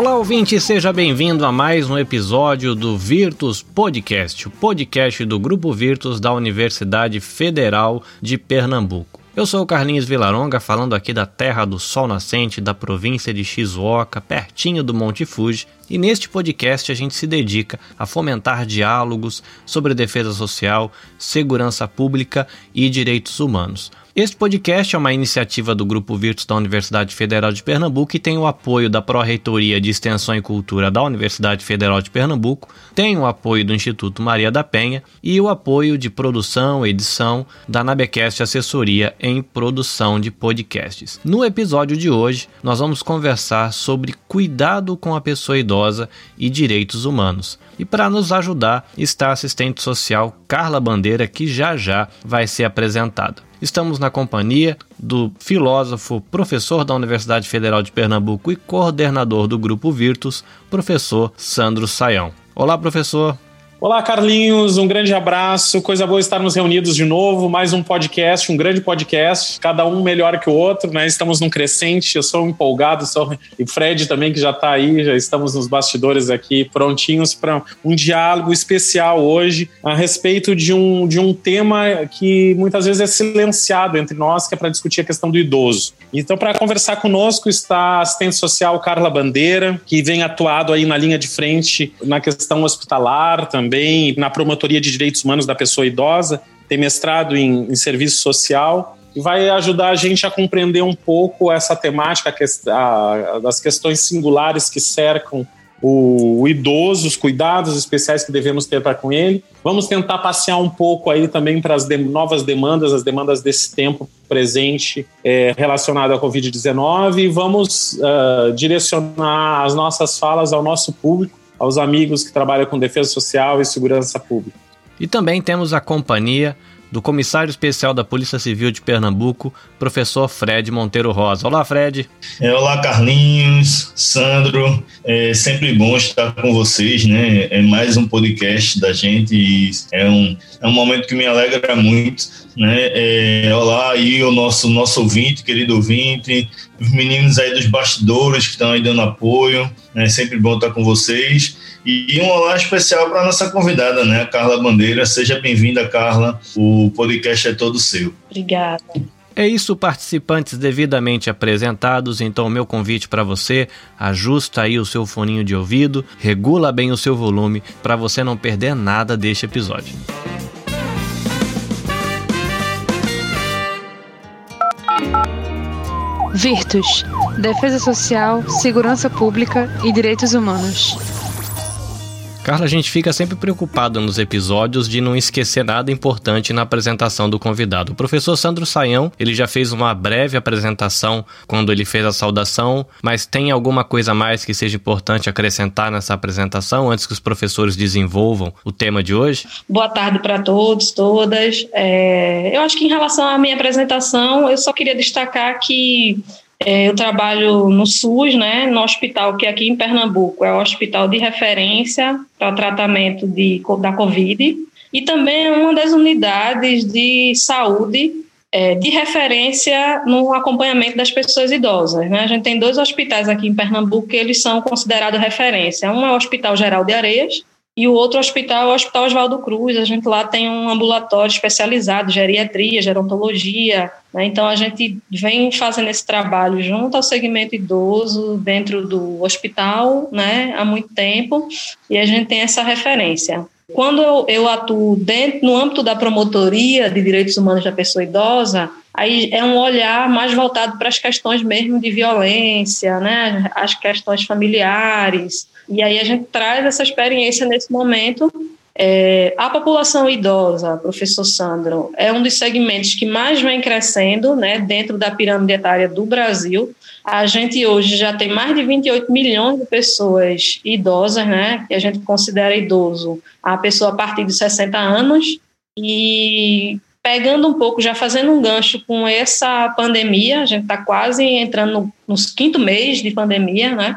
Olá, ouvinte, seja bem-vindo a mais um episódio do Virtus Podcast, o podcast do Grupo Virtus da Universidade Federal de Pernambuco. Eu sou o Carlinhos Vilaronga, falando aqui da terra do sol nascente, da província de Shizuoka, pertinho do Monte Fuji, e neste podcast a gente se dedica a fomentar diálogos sobre defesa social, segurança pública e direitos humanos. Este podcast é uma iniciativa do Grupo Virtus da Universidade Federal de Pernambuco e tem o apoio da Pró-Reitoria de Extensão e Cultura da Universidade Federal de Pernambuco, tem o apoio do Instituto Maria da Penha e o apoio de produção e edição da Nabecast Assessoria em Produção de Podcasts. No episódio de hoje, nós vamos conversar sobre cuidado com a pessoa idosa e direitos humanos. E para nos ajudar está a assistente social Carla Bandeira, que já já vai ser apresentada. Estamos na companhia do filósofo, professor da Universidade Federal de Pernambuco e coordenador do Grupo Virtus, professor Sandro Saião. Olá, professor. Olá, Carlinhos, um grande abraço. Coisa boa estarmos reunidos de novo. Mais um podcast, um grande podcast, cada um melhor que o outro, né? Estamos num crescente. Eu sou empolgado, sou e Fred também que já está aí, já estamos nos bastidores aqui prontinhos para um diálogo especial hoje a respeito de um, de um tema que muitas vezes é silenciado entre nós, que é para discutir a questão do idoso. Então, para conversar conosco está a assistente social Carla Bandeira, que vem atuado aí na linha de frente na questão hospitalar também também na promotoria de direitos humanos da pessoa idosa, tem mestrado em, em serviço social e vai ajudar a gente a compreender um pouco essa temática a, das questões singulares que cercam o, o, idoso, os cuidados especiais que devemos ter para com ele. Vamos tentar passear um pouco aí também para as de, novas demandas, as demandas desse tempo presente é, relacionado à Covid-19 e vamos uh, direcionar as nossas falas ao nosso público aos amigos que trabalham com defesa social e segurança pública. E também temos a companhia do comissário especial da Polícia Civil de Pernambuco, professor Fred Monteiro Rosa. Olá, Fred. É, olá, Carlinhos, Sandro. É sempre bom estar com vocês, né? É mais um podcast da gente e é um, é um momento que me alegra muito, né? É, olá aí o nosso, nosso ouvinte, querido ouvinte, os meninos aí dos bastidores que estão aí dando apoio, é sempre bom estar com vocês. E um olá especial para nossa convidada, né, a Carla Bandeira. Seja bem-vinda, Carla. O podcast é todo seu. Obrigada. É isso, participantes devidamente apresentados. Então, o meu convite para você: ajusta aí o seu foninho de ouvido, regula bem o seu volume para você não perder nada deste episódio. Virtus Defesa Social, Segurança Pública e Direitos Humanos. Carla, a gente fica sempre preocupado nos episódios de não esquecer nada importante na apresentação do convidado. O professor Sandro Saião, ele já fez uma breve apresentação quando ele fez a saudação, mas tem alguma coisa mais que seja importante acrescentar nessa apresentação antes que os professores desenvolvam o tema de hoje? Boa tarde para todos, todas. É, eu acho que em relação à minha apresentação, eu só queria destacar que eu trabalho no SUS, né, no hospital que aqui em Pernambuco é o hospital de referência para tratamento de, da Covid e também é uma das unidades de saúde é, de referência no acompanhamento das pessoas idosas. Né? A gente tem dois hospitais aqui em Pernambuco que eles são considerados referência. Um é o Hospital Geral de Areias, e o outro hospital é o Hospital Oswaldo Cruz. A gente lá tem um ambulatório especializado, geriatria, gerontologia. Né? Então, a gente vem fazendo esse trabalho junto ao segmento idoso dentro do hospital né, há muito tempo e a gente tem essa referência. Quando eu, eu atuo dentro, no âmbito da promotoria de direitos humanos da pessoa idosa, aí é um olhar mais voltado para as questões mesmo de violência, né, as questões familiares, e aí a gente traz essa experiência nesse momento. É, a população idosa, professor Sandro, é um dos segmentos que mais vem crescendo né, dentro da pirâmide etária do Brasil. A gente hoje já tem mais de 28 milhões de pessoas idosas, né, que a gente considera idoso a pessoa a partir de 60 anos. E pegando um pouco, já fazendo um gancho com essa pandemia, a gente está quase entrando no, nos quinto mês de pandemia, né,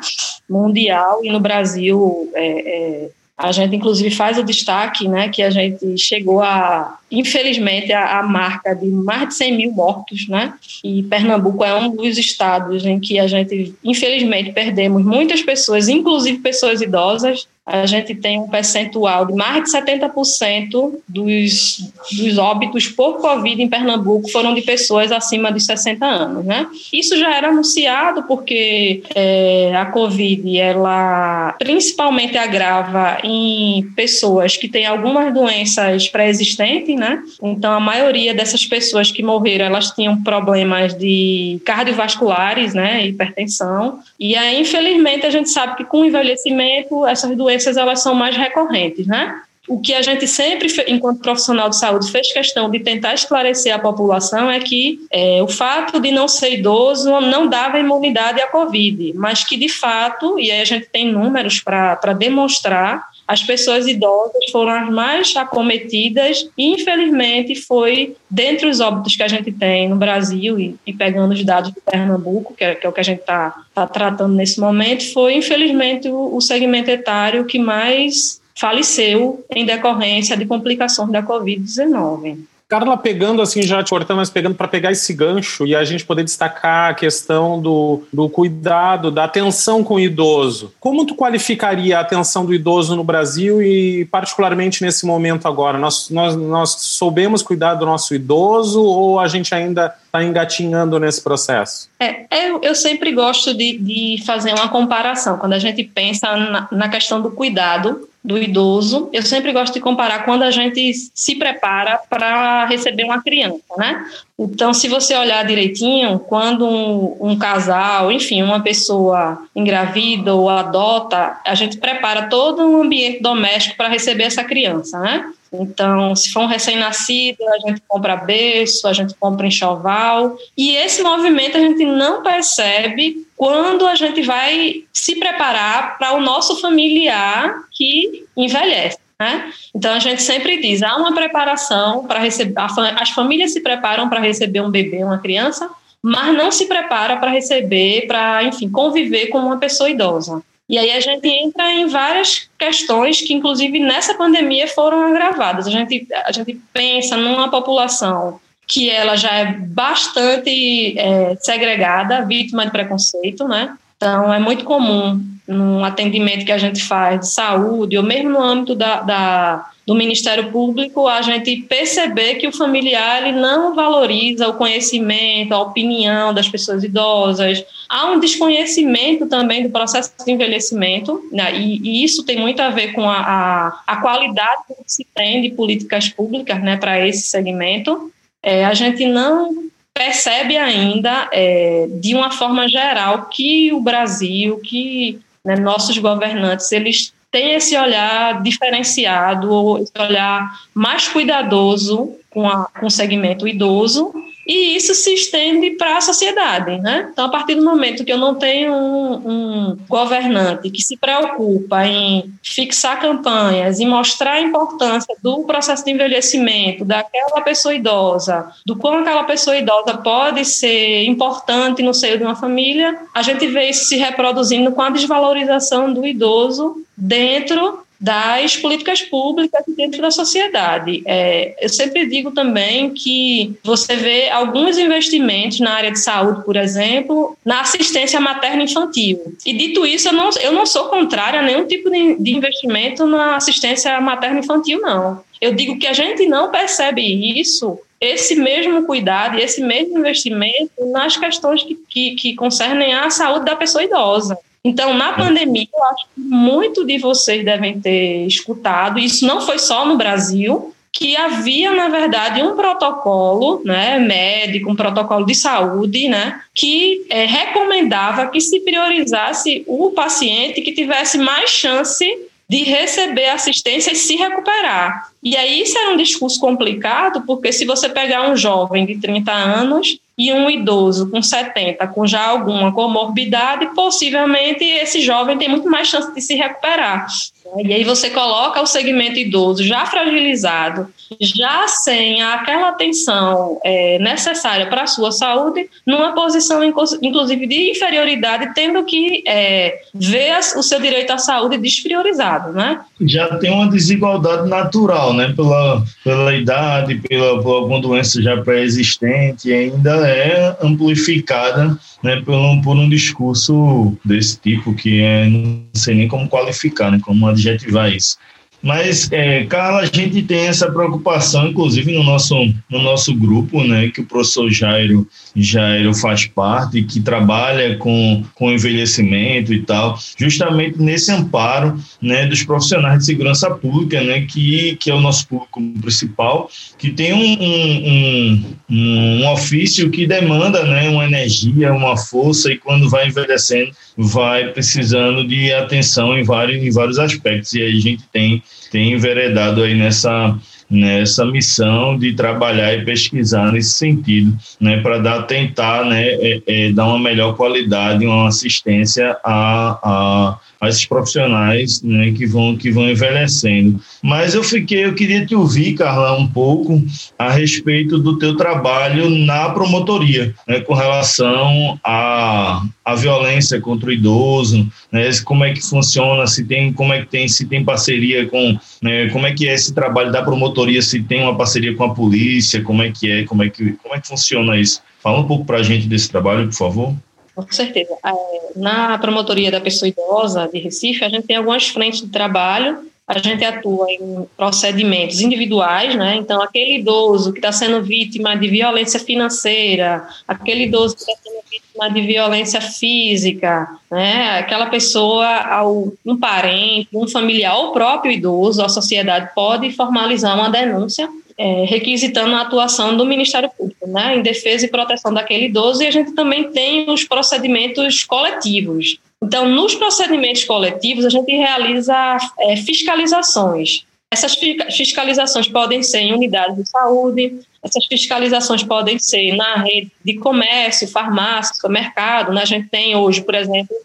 mundial, e no Brasil é, é, A gente, inclusive, faz o destaque né, que a gente chegou a, infelizmente, a, a, marca de mais de 100 mil mortos, né? E Pernambuco é um dos estados em que a gente, infelizmente, perdemos muitas pessoas, inclusive pessoas idosas, a gente tem um percentual de mais de 70% dos, dos óbitos por Covid em Pernambuco foram de pessoas acima de 60 anos, né? Isso já era anunciado porque é, a Covid, ela principalmente agrava em pessoas que têm algumas doenças pré-existentes, né? Então, a maioria dessas pessoas que morreram, elas tinham problemas de cardiovasculares, né? Hipertensão. E aí, infelizmente, a gente sabe que com o envelhecimento, essas doenças doenças elas são mais recorrentes, né? O que a gente sempre, enquanto profissional de saúde, fez questão de tentar esclarecer à população é que é, o fato de não ser idoso não dava imunidade à Covid, mas que, de fato, e aí a gente tem números para demonstrar, as pessoas idosas foram as mais acometidas e, infelizmente, foi dentre os óbitos que a gente tem no Brasil e, e pegando os dados de Pernambuco, que é, que é o que a gente está tá tratando nesse momento, foi, infelizmente, o, o segmento etário que mais faleceu em decorrência de complicações da Covid-19. Carla, pegando assim, já te cortando, mas pegando para pegar esse gancho e a gente poder destacar a questão do, do cuidado, da atenção com o idoso. Como tu qualificaria a atenção do idoso no Brasil e particularmente nesse momento agora? Nós, nós, nós soubemos cuidar do nosso idoso ou a gente ainda está engatinhando nesse processo? É, eu, eu sempre gosto de, de fazer uma comparação. Quando a gente pensa na, na questão do cuidado, do idoso, eu sempre gosto de comparar quando a gente se prepara para receber uma criança, né? Então, se você olhar direitinho, quando um, um, casal, enfim, uma pessoa engravida ou adota, a gente prepara todo um ambiente doméstico para receber essa criança, né? Então, se for um recém-nascido, a gente compra berço, a gente compra enxoval. E esse movimento a gente não percebe quando a gente vai se preparar para o nosso familiar que envelhece. Né? Então a gente sempre diz, há uma preparação para receber, as famílias se preparam para receber um bebê, uma criança, mas não se prepara para receber, para, enfim, conviver com uma pessoa idosa. E aí a gente entra em várias questões que, inclusive, nessa pandemia foram agravadas. A gente, a gente pensa numa população que ela já é bastante é, segregada, vítima de preconceito, né? Então, é muito comum num atendimento que a gente faz de saúde, ou mesmo no âmbito da, da, do Ministério Público, a gente perceber que o familiar ele não valoriza o conhecimento, a opinião das pessoas idosas. Há um desconhecimento também do processo de envelhecimento, né? e, e, isso tem muito a ver com a, a, a qualidade que se tem de políticas públicas né, para esse segmento. É, a gente não percebe ainda, é, de uma forma geral, que o Brasil, que né, nossos governantes, eles têm esse olhar diferenciado, ou esse olhar mais cuidadoso com, a, com o segmento idoso, e isso se estende para a sociedade, né? Então, a partir do momento que eu não tenho um, um, governante que se preocupa em fixar campanhas e mostrar a importância do processo de envelhecimento daquela pessoa idosa, do como aquela pessoa idosa pode ser importante no seio de uma família, a gente vê isso se reproduzindo com a desvalorização do idoso dentro das políticas públicas dentro da sociedade. É, eu sempre digo também que você vê alguns investimentos na área de saúde, por exemplo, na assistência materno-infantil. E dito isso, eu não, eu não sou contrária a nenhum tipo de, de investimento na assistência materno-infantil, não. Eu digo que a gente não percebe isso esse mesmo cuidado e esse mesmo investimento nas questões que, que, que concernem a saúde da pessoa idosa. Então, na pandemia, eu acho que muito de vocês devem ter escutado, isso não foi só no Brasil, que havia, na verdade, um protocolo né, médico, um protocolo de saúde, né, que é, recomendava que se priorizasse o paciente que tivesse mais chance de receber assistência e se recuperar. E aí isso era um discurso complicado, porque se você pegar um jovem de 30 anos e um idoso com 70, com já alguma comorbidade, possivelmente esse jovem tem muito mais chance de se recuperar. E aí você coloca o segmento idoso já fragilizado, já sem aquela atenção é, necessária para a sua saúde, numa posição, inclusive, de inferioridade, tendo que é, ver o seu direito à saúde despriorizado, né? Já tem uma desigualdade natural, né? Pela, pela idade, pela, por alguma doença já pré-existente, ainda é amplificada né, por, um, por um discurso desse tipo, que é, não sei nem como qualificar, né, como adjetivar isso. Mas, é, Carla, a gente tem essa preocupação, inclusive no nosso, no nosso grupo, né, que o professor Jairo, Jairo faz parte, que trabalha com, com envelhecimento e tal, justamente nesse amparo né, dos profissionais de segurança pública, né, que, que é o nosso público principal, que tem um, um, um, um ofício que demanda né, uma energia, uma força, e quando vai envelhecendo, vai precisando de atenção em vários, em vários aspectos. E aí a gente tem, tem enveredado aí nessa, nessa missão de trabalhar e pesquisar nesse sentido, né, para dar tentar, né, é, é, dar uma melhor qualidade, uma assistência a, a a esses profissionais né, que vão que vão envelhecendo. Mas eu fiquei, eu queria te ouvir, Carla, um pouco a respeito do teu trabalho na promotoria, né, com relação à, à violência contra o idoso, né, como é que funciona, se tem, como é que tem, se tem parceria com, né, como é que é esse trabalho da promotoria, se tem uma parceria com a polícia, como é que é, como é que, como é que funciona isso? Fala um pouco para a gente desse trabalho, por favor. Com certeza. É, na promotoria da pessoa idosa de Recife, a gente tem algumas frentes de trabalho. A gente atua em procedimentos individuais, né? Então, aquele idoso que está sendo vítima de violência financeira, aquele idoso que está sendo vítima de violência física, né? Aquela pessoa, um parente, um familiar, ou o próprio idoso, a sociedade pode formalizar uma denúncia é, requisitando a atuação do Ministério Público, né, em defesa e proteção daquele idoso, e a gente também tem os procedimentos coletivos. Então, nos procedimentos coletivos, a gente realiza é, fiscalizações. Essas fiscalizações podem ser em unidades de saúde, essas fiscalizações podem ser na rede de comércio, farmácia, supermercado. Né? A gente tem hoje, por exemplo,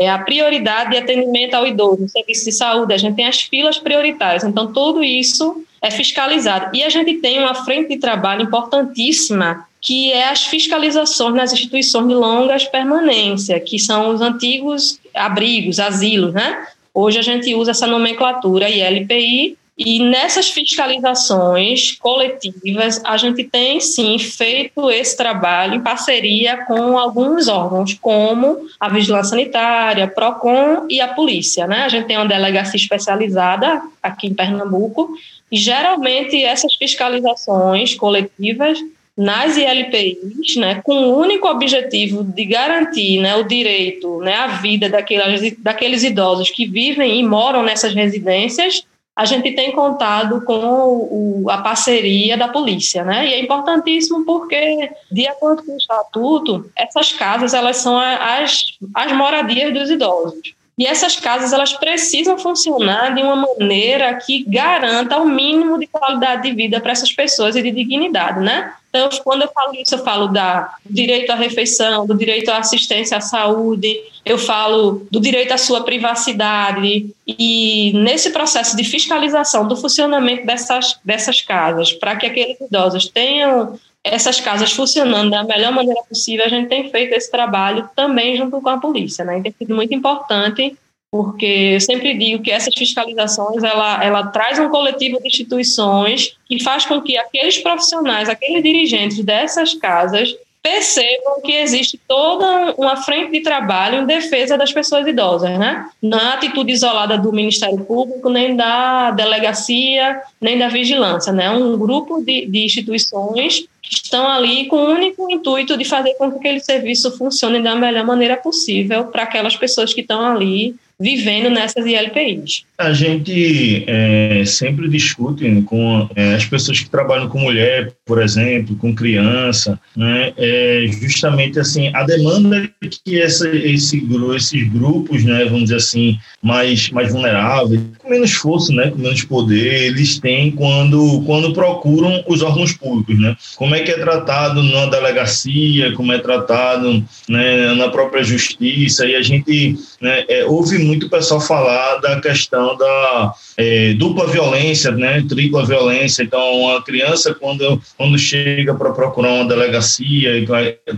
é, a prioridade de atendimento ao idoso no serviço de saúde, a gente tem as filas prioritárias. Então, tudo isso é fiscalizado. E a gente tem uma frente de trabalho importantíssima, que é as fiscalizações nas instituições de longas permanência, que são os antigos abrigos, asilos, né? Hoje a gente usa essa nomenclatura ILPI, e nessas fiscalizações coletivas, a gente tem sim feito esse trabalho em parceria com alguns órgãos, como a Vigilância Sanitária, PROCON e a Polícia. Né? A gente tem uma delegacia especializada aqui em Pernambuco, e geralmente essas fiscalizações coletivas nas ILPIs, né, com o único objetivo de garantir né, o direito né, à vida daqueles, daqueles idosos que vivem e moram nessas residências, a gente tem contado com o, a parceria da polícia, né? E é importantíssimo porque, de acordo com o estatuto, essas casas elas são as, as moradias dos idosos. E essas casas elas precisam funcionar de uma maneira que garanta o mínimo de qualidade de vida para essas pessoas e de dignidade, né? Então, quando eu falo isso, eu falo da, do direito à refeição, do direito à assistência à saúde, eu falo do direito à sua privacidade. E nesse processo de fiscalização do funcionamento dessas, dessas casas, para que aqueles idosos tenham essas casas funcionando da melhor maneira possível, a gente tem feito esse trabalho também junto com a polícia, né? E tem sido muito importante, porque eu sempre digo que essas fiscalizações, ela, ela traz um coletivo de instituições que faz com que aqueles profissionais, aqueles dirigentes dessas casas percebam que existe toda uma frente de trabalho em defesa das pessoas idosas, né? Não é atitude isolada do Ministério Público, nem da delegacia, nem da vigilância, né? Um grupo de, de instituições estão ali com o único intuito de fazer com que aquele serviço funcione da melhor maneira possível para aquelas pessoas que estão ali vivendo nessas ILPIs. A gente é, sempre discute com é, as pessoas que trabalham com mulher, por exemplo, com criança, né, é justamente assim a demanda que essa, esse, esses grupos, né, vamos dizer assim, mais, mais vulneráveis, menos força, né, com menos poder, eles têm quando, quando procuram os órgãos públicos, né? Como é que é tratado na delegacia, como é tratado né, na própria justiça, e a gente né, é, ouve muito o pessoal falar da questão da é, dupla violência, né, tripla violência. Então, uma criança, quando, quando chega para procurar uma delegacia,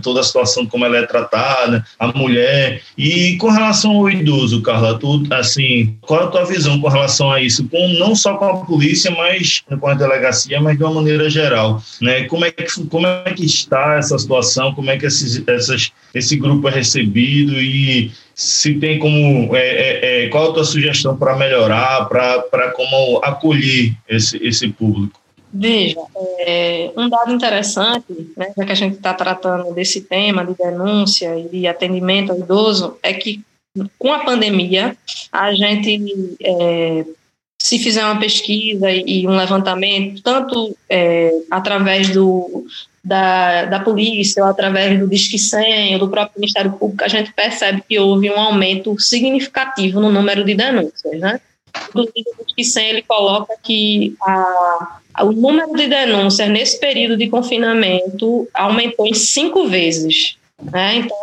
toda a situação como ela é tratada, a mulher. E com relação ao idoso, Carla, tu, assim, qual é a tua visão com relação a isso? Com, não só com a polícia, mas com a delegacia, mas de uma maneira geral. Né? Como, é que, como é que está essa situação? Como é que esses, essas, esse grupo é recebido? E se tem como. É, é, é, qual a tua sugestão para melhorar, para como acolher esse, esse público? Veja, é, um dado interessante, né, já que a gente está tratando desse tema de denúncia e de atendimento ao idoso, é que com a pandemia, a gente, é, se fizer uma pesquisa e, um levantamento, tanto é, através do, da, da polícia ou através do Disque 100 ou do próprio Ministério Público, a gente percebe que houve um aumento significativo no número de denúncias, né? Inclusive, o Disque 100 ele coloca que a, a, o número de denúncias nesse período de confinamento aumentou em cinco vezes. Né? Então,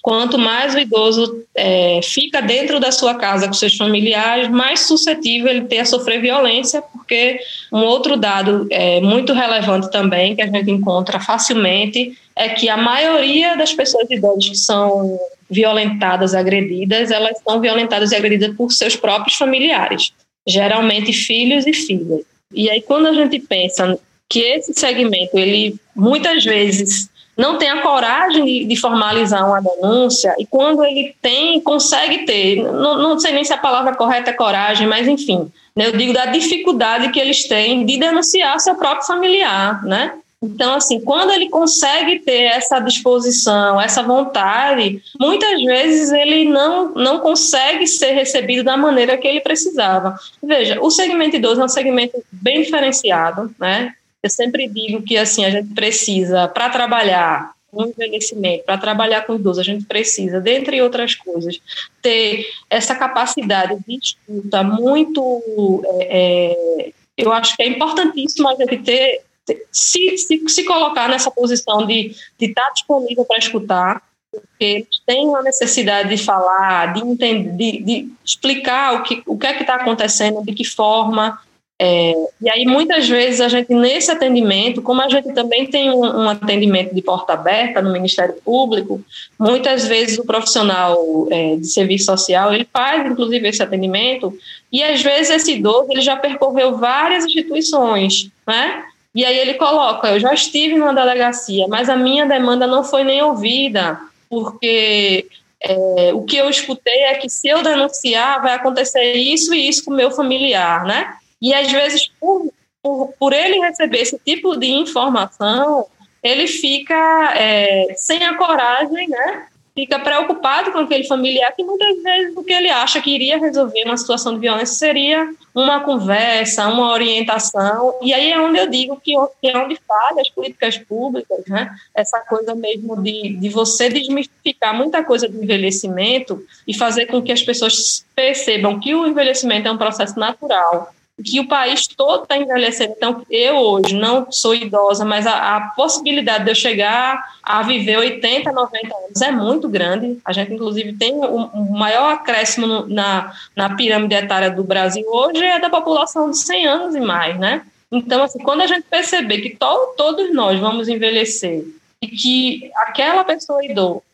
Quanto mais o idoso é, fica dentro da sua casa com seus familiares, mais suscetível ele ter a sofrer violência, porque um outro dado é, muito relevante também, que a gente encontra facilmente, é que a maioria das pessoas idosas que são violentadas, agredidas, elas são violentadas e agredidas por seus próprios familiares, geralmente filhos e filhas. E aí, quando a gente pensa que esse segmento, ele muitas vezes não tem a coragem de, de, formalizar uma denúncia e quando ele tem, consegue ter, não, não sei nem se a palavra correta é coragem, mas enfim, né, eu digo da dificuldade que eles têm de denunciar seu próprio familiar, né? Então, assim, quando ele consegue ter essa disposição, essa vontade, muitas vezes ele não, não consegue ser recebido da maneira que ele precisava. Veja, o segmento idoso é um segmento bem diferenciado, né? Eu sempre digo que assim a gente precisa para trabalhar com envelhecimento, para trabalhar com idoso, a gente precisa, dentre outras coisas, ter essa capacidade de escuta muito. É, é eu acho que é importantíssimo a gente ter, ter se, se, se colocar nessa posição de, de estar disponível para escutar, porque eles têm uma necessidade de falar, de entender, de, de explicar o que, o que é que está acontecendo, de que forma, é, e aí, muitas vezes, a gente, nesse atendimento, como a gente também tem um, um, atendimento de porta aberta no Ministério Público, muitas vezes o profissional é, de serviço social, ele faz, inclusive, esse atendimento, e às vezes esse idoso, ele já percorreu várias instituições, né? E aí ele coloca, eu já estive numa delegacia, mas a minha demanda não foi nem ouvida, porque é, o que eu escutei é que se eu denunciar, vai acontecer isso e isso com o meu familiar, né? E às vezes, por, por, por ele receber esse tipo de informação, ele fica é, sem a coragem, né? Fica preocupado com aquele familiar que muitas vezes o que ele acha que iria resolver uma situação de violência seria uma conversa, uma orientação. E aí é onde eu digo que, que é onde falha as políticas públicas, né? Essa coisa mesmo de, de você desmistificar muita coisa do envelhecimento e fazer com que as pessoas percebam que o envelhecimento é um processo natural que o país todo está envelhecendo. Então, eu hoje não sou idosa, mas a, a, possibilidade de eu chegar a viver 80, 90 anos é muito grande. A gente, inclusive, tem o maior acréscimo no, na, na pirâmide etária do Brasil hoje é da população de 100 anos e mais, né? Então, assim, quando a gente perceber que to, todos nós vamos envelhecer e que aquela pessoa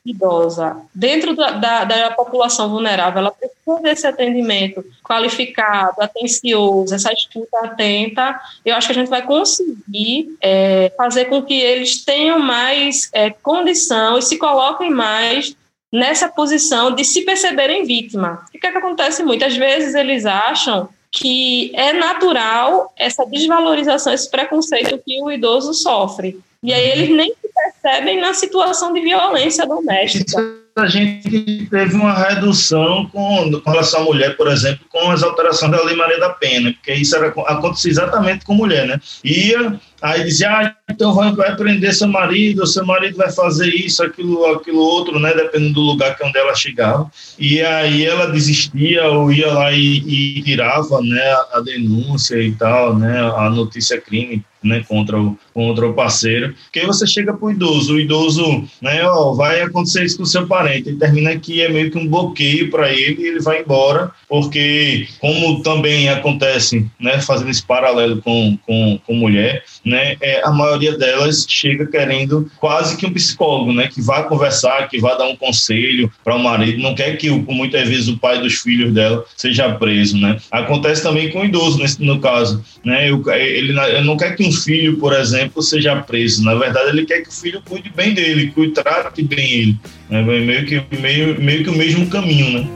idosa, dentro da, da, da, população vulnerável, ela precisa desse atendimento qualificado, atencioso, essa escuta atenta, eu acho que a gente vai conseguir é, fazer com que eles tenham mais é, condição e se coloquem mais nessa posição de se perceberem vítima. O que, é que acontece muitas vezes eles acham que é natural essa desvalorização, esse preconceito que o idoso sofre. E aí eles nem se percebem na situação de violência doméstica. A gente teve uma redução com, com relação à mulher, por exemplo, com as alterações da Lei Maria da Pena, porque isso era, acontecia exatamente com mulher, né? Ia Aí dizia, ah, então vai, vai prender seu marido, seu marido vai fazer isso, aquilo, aquilo outro, né? Dependendo do lugar que onde ela chegava. E aí ela desistia ou ia lá e, e tirava, né, a denúncia e tal, né, a notícia crime né, contra o, contra o parceiro, que aí você chega para o idoso, o idoso, né, ó, vai acontecer isso com seu parente, e termina que é meio que um bloqueio para ele e ele vai embora, porque como também acontece, né, fazendo esse paralelo com, com, com mulher, né, é, a maioria delas chega querendo quase que um psicólogo, né, que vá conversar, que vá dar um conselho para o marido, não quer que muitas vezes o pai dos filhos dela seja preso, né. Acontece também com o idoso, nesse, no caso, né, ele, ele não quer que um filho, por exemplo, seja preso. Na verdade, ele quer que o filho cuide bem dele, cuide, trate bem ele. É meio que, meio, meio que o mesmo caminho, né?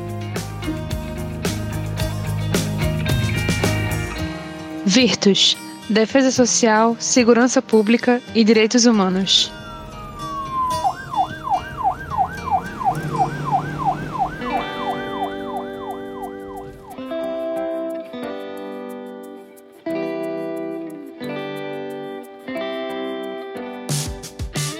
Virtus. Defesa Social, Segurança Pública e Direitos Humanos.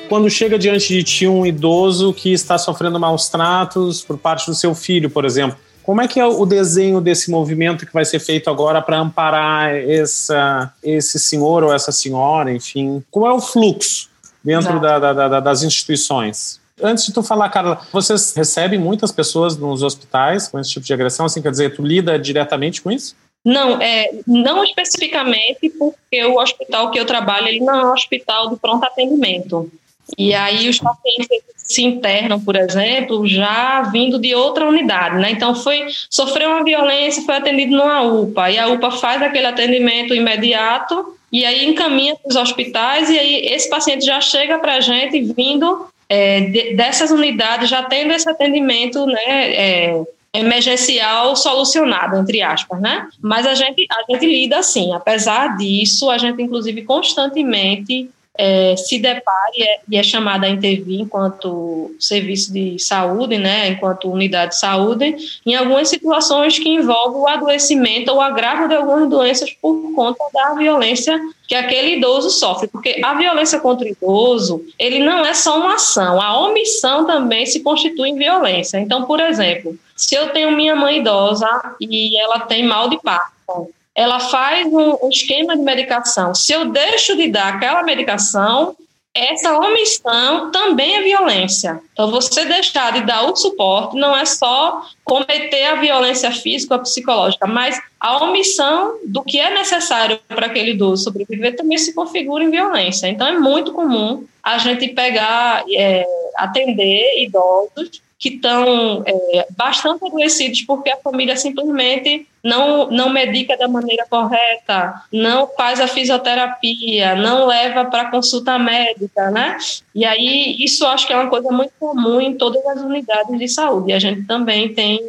quando chega diante de ti um idoso que está sofrendo maus tratos por parte do seu filho, por exemplo, como é que é o desenho desse movimento que vai ser feito agora para amparar essa, esse senhor ou essa senhora, enfim? Qual é o fluxo dentro da, da, da, das instituições? Antes de tu falar, Carla, vocês recebem muitas pessoas nos hospitais com esse tipo de agressão? Assim, quer dizer, tu lida diretamente com isso? Não, é, não especificamente, porque o hospital que eu trabalho ele não é um hospital de pronto atendimento. E aí os pacientes se internam, por exemplo, já vindo de outra unidade, né? Então foi sofreu uma violência, foi atendido numa UPA e a UPA faz aquele atendimento imediato e aí encaminha para os hospitais e aí esse paciente já chega para a gente vindo é, de, dessas unidades, já tendo esse atendimento, né? É, emergencial solucionado, entre aspas, né? Mas a gente, a gente lida assim, apesar disso, a gente inclusive constantemente é, se depare e é, e é chamada a intervir enquanto serviço de saúde, né, enquanto unidade de saúde, em algumas situações que envolvem o adoecimento ou agravo de algumas doenças por conta da violência que aquele idoso sofre, porque a violência contra o idoso, ele não é só uma ação, a omissão também se constitui em violência. Então, por exemplo, se eu tenho minha mãe idosa e ela tem mal de parto, ela faz um, esquema de medicação. Se eu deixo de dar aquela medicação, essa omissão também é violência. Então, você deixar de dar o suporte não é só cometer a violência física ou psicológica, mas a omissão do que é necessário para aquele idoso sobreviver também se configura em violência. Então, é muito comum a gente pegar, é, atender idosos que estão é, bastante adoecidos porque a família simplesmente não, não medica da maneira correta, não faz a fisioterapia, não leva para consulta médica, né? E aí isso acho que é uma coisa muito comum em todas as unidades de saúde. A gente também tem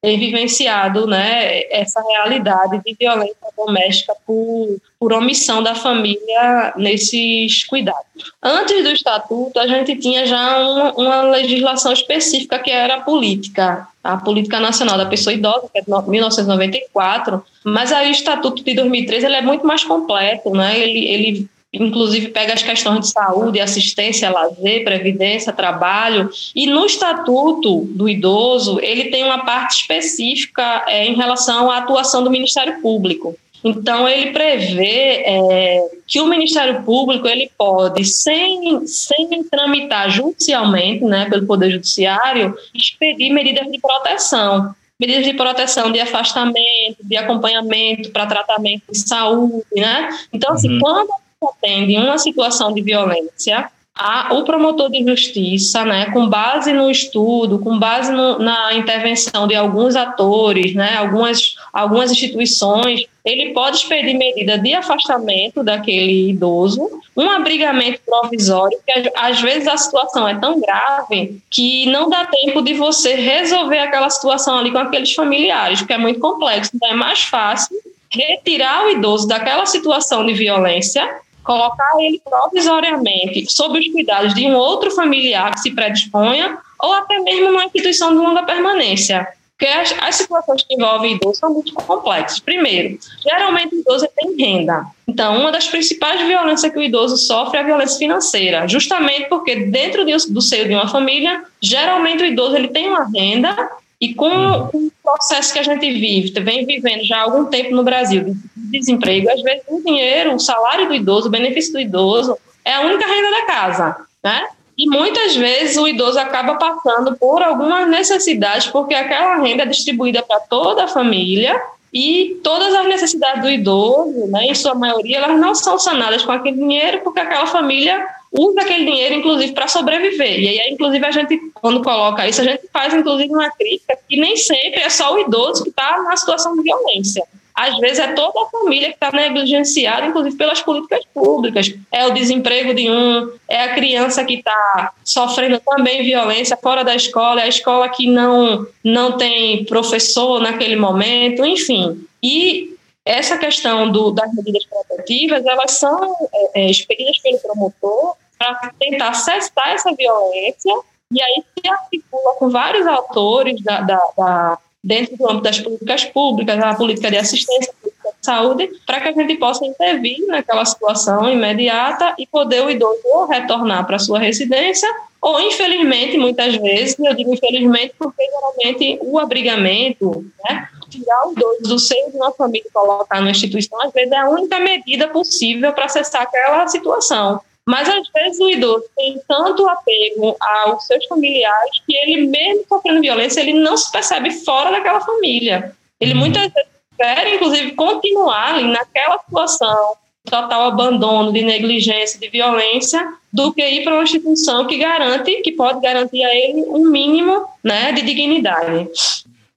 tem vivenciado né, essa realidade de violência doméstica por, por omissão da família nesses cuidados. Antes do Estatuto, a gente tinha já uma, uma legislação específica que era a política, a Política Nacional da Pessoa Idosa, que é de 1994, mas aí o Estatuto de 2013 ele é muito mais completo, né? ele, ele inclusive pega as questões de saúde, assistência, lazer, previdência, trabalho, e no estatuto do idoso ele tem uma parte específica é, em relação à atuação do Ministério Público. Então ele prevê é, que o Ministério Público ele pode, sem, sem tramitar judicialmente, né, pelo Poder Judiciário, expedir medidas de proteção medidas de proteção, de afastamento, de acompanhamento para tratamento de saúde, né? Então, assim, uhum. quando atende uma situação de violência, a, o promotor de justiça, né, com base no estudo, com base no, na intervenção de alguns atores, né, algumas, algumas instituições, ele pode expedir medida de afastamento daquele idoso, um abrigamento provisório, que às vezes a situação é tão grave que não dá tempo de você resolver aquela situação ali com aqueles familiares, porque é muito complexo. Então é mais fácil retirar o idoso daquela situação de violência colocar ele provisoriamente sob os cuidados de um outro familiar que se predisponha, ou até mesmo numa instituição de longa permanência. Porque as, as situações que envolvem idoso são muito complexas. Primeiro, geralmente o idoso tem renda. Então, uma das principais violências que o idoso sofre é a violência financeira, justamente porque dentro de, do seio de uma família, geralmente o idoso ele tem uma renda e com o processo que a gente vive, vem vivendo já há algum tempo no Brasil, de desemprego, às vezes o dinheiro, o salário do idoso, o benefício do idoso, é a única renda da casa, né? E muitas vezes o idoso acaba passando por algumas necessidades, porque aquela renda é distribuída para toda a família e todas as necessidades do idoso, né, em sua maioria, elas não são sanadas com aquele dinheiro, porque aquela família usa aquele dinheiro, inclusive, para sobreviver. E aí, inclusive, a gente, quando coloca isso, a gente faz, inclusive, uma crítica que nem sempre é só o idoso que está na situação de violência às vezes é toda a família que está negligenciada, inclusive pelas políticas públicas. É o desemprego de um, é a criança que está sofrendo também violência fora da escola, é a escola que não, não tem professor naquele momento, enfim. E essa questão do, das medidas protetivas, elas são é, é, expedidas pelo promotor para tentar cessar essa violência e aí se articula com vários autores da, da, da dentro do âmbito das políticas públicas, a política de assistência, a política de saúde, para que a gente possa intervir naquela situação imediata e poder o idoso ou retornar para sua residência ou, infelizmente, muitas vezes, eu digo infelizmente porque geralmente o abrigamento, né, tirar o idoso do seio de uma família e colocar numa instituição, às vezes é a única medida possível para cessar aquela situação. Mas às vezes o idoso tem tanto apego aos seus familiares que ele, mesmo sofrendo violência, ele não se percebe fora daquela família. Ele uhum. muitas vezes quer, inclusive, continuar ali naquela situação, total abandono, de negligência, de violência, do que ir para uma instituição que garante, que pode garantir a ele um mínimo né, de dignidade.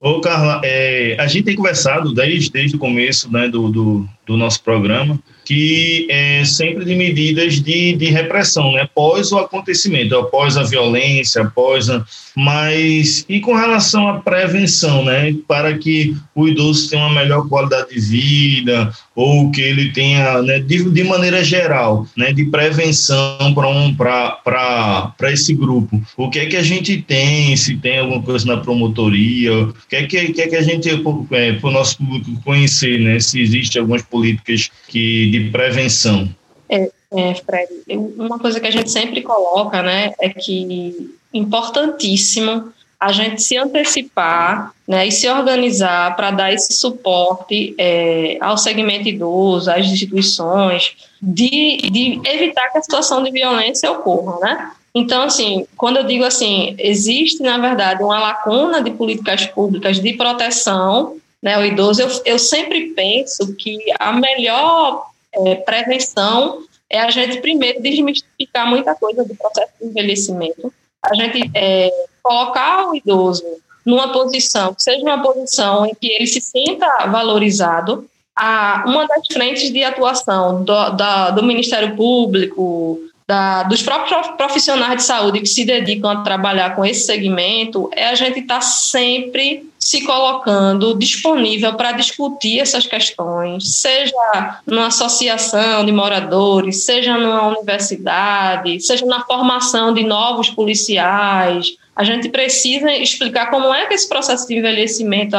Ô, Carla, é, a gente tem conversado desde, desde o começo né, do, do, do nosso programa que é sempre de medidas de, de repressão, né? Após o acontecimento, após a violência, após a, mas e com relação à prevenção, né? Para que o idoso tenha uma melhor qualidade de vida ou que ele tenha, né, de, de maneira geral, né, de prevenção para um, para esse grupo. O que é que a gente tem? Se tem alguma coisa na promotoria? O que é que, que, é que a gente, é, para o nosso público conhecer, né? Se existe algumas políticas que de prevenção? É, é, Fred, uma coisa que a gente sempre coloca, né, é que importantíssimo a gente se antecipar né, e se organizar para dar esse suporte é, ao segmento idoso, às instituições, de, de evitar que a situação de violência ocorra, né? Então, assim, quando eu digo assim, existe, na verdade, uma lacuna de políticas públicas de proteção né, ao idoso, eu, eu sempre penso que a melhor é, prevenção é a gente primeiro desmistificar muita coisa do processo de envelhecimento, a gente é, colocar o idoso numa posição, que seja uma posição em que ele se sinta valorizado, a, uma das frentes de atuação do, da, do Ministério Público, da, dos próprios profissionais de saúde que se dedicam a trabalhar com esse segmento é a gente estar tá sempre se colocando disponível para discutir essas questões, seja numa associação de moradores, seja numa universidade, seja na formação de novos policiais. A gente precisa explicar como é que esse processo de envelhecimento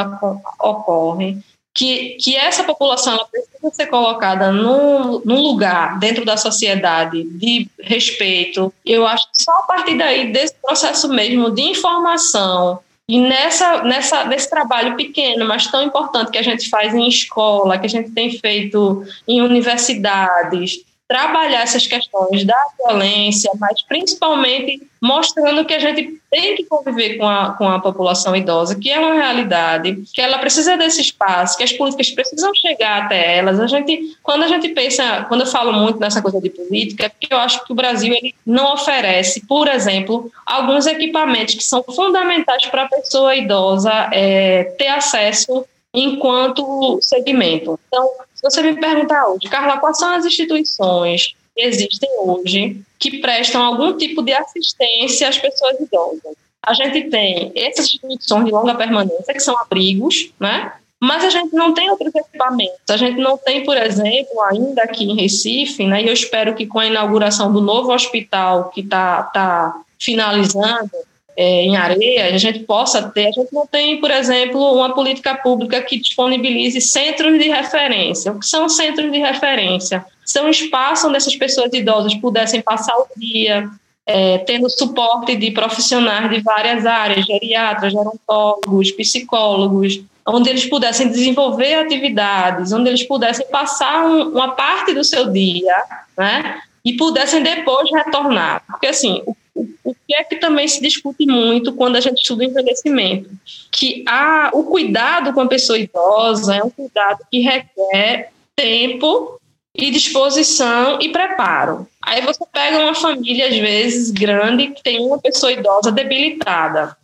ocorre que, que essa população precisa ser colocada num, num lugar dentro da sociedade de respeito. Eu acho que só a partir daí, desse processo mesmo de informação, e nessa, nessa, nesse trabalho pequeno, mas tão importante que a gente faz em escola, que a gente tem feito em universidades, trabalhar essas questões da violência, mas principalmente mostrando que a gente tem que conviver com a, com a população idosa, que é uma realidade, que ela precisa desse espaço, que as políticas precisam chegar até elas. A gente, quando a gente pensa, quando eu falo muito nessa coisa de política, é porque eu acho que o Brasil ele não oferece, por exemplo, alguns equipamentos que são fundamentais para a pessoa idosa é, ter acesso enquanto segmento. Então, você me perguntar hoje, Carla, quais são as instituições que existem hoje que prestam algum tipo de assistência às pessoas idosas? A gente tem essas instituições de longa permanência, que são abrigos, né? Mas a gente não tem outros equipamentos. A gente não tem, por exemplo, ainda aqui em Recife, né? E eu espero que com a inauguração do novo hospital que está tá finalizando, é, em areia, a gente possa ter, a gente não tem, por exemplo, uma política pública que disponibilize centros de referência. O que são centros de referência? São espaços onde essas pessoas idosas pudessem passar o dia, é, tendo suporte de profissionais de várias áreas, geriatras, gerontólogos, psicólogos, onde eles pudessem desenvolver atividades, onde eles pudessem passar um, uma parte do seu dia, né, e pudessem depois retornar. Porque, assim, o o, o que é que também se discute muito quando a gente estuda envelhecimento? Que a, o cuidado com a pessoa idosa é um cuidado que requer tempo e disposição e preparo. Aí você pega uma família, às vezes, grande, que tem uma pessoa idosa debilitada.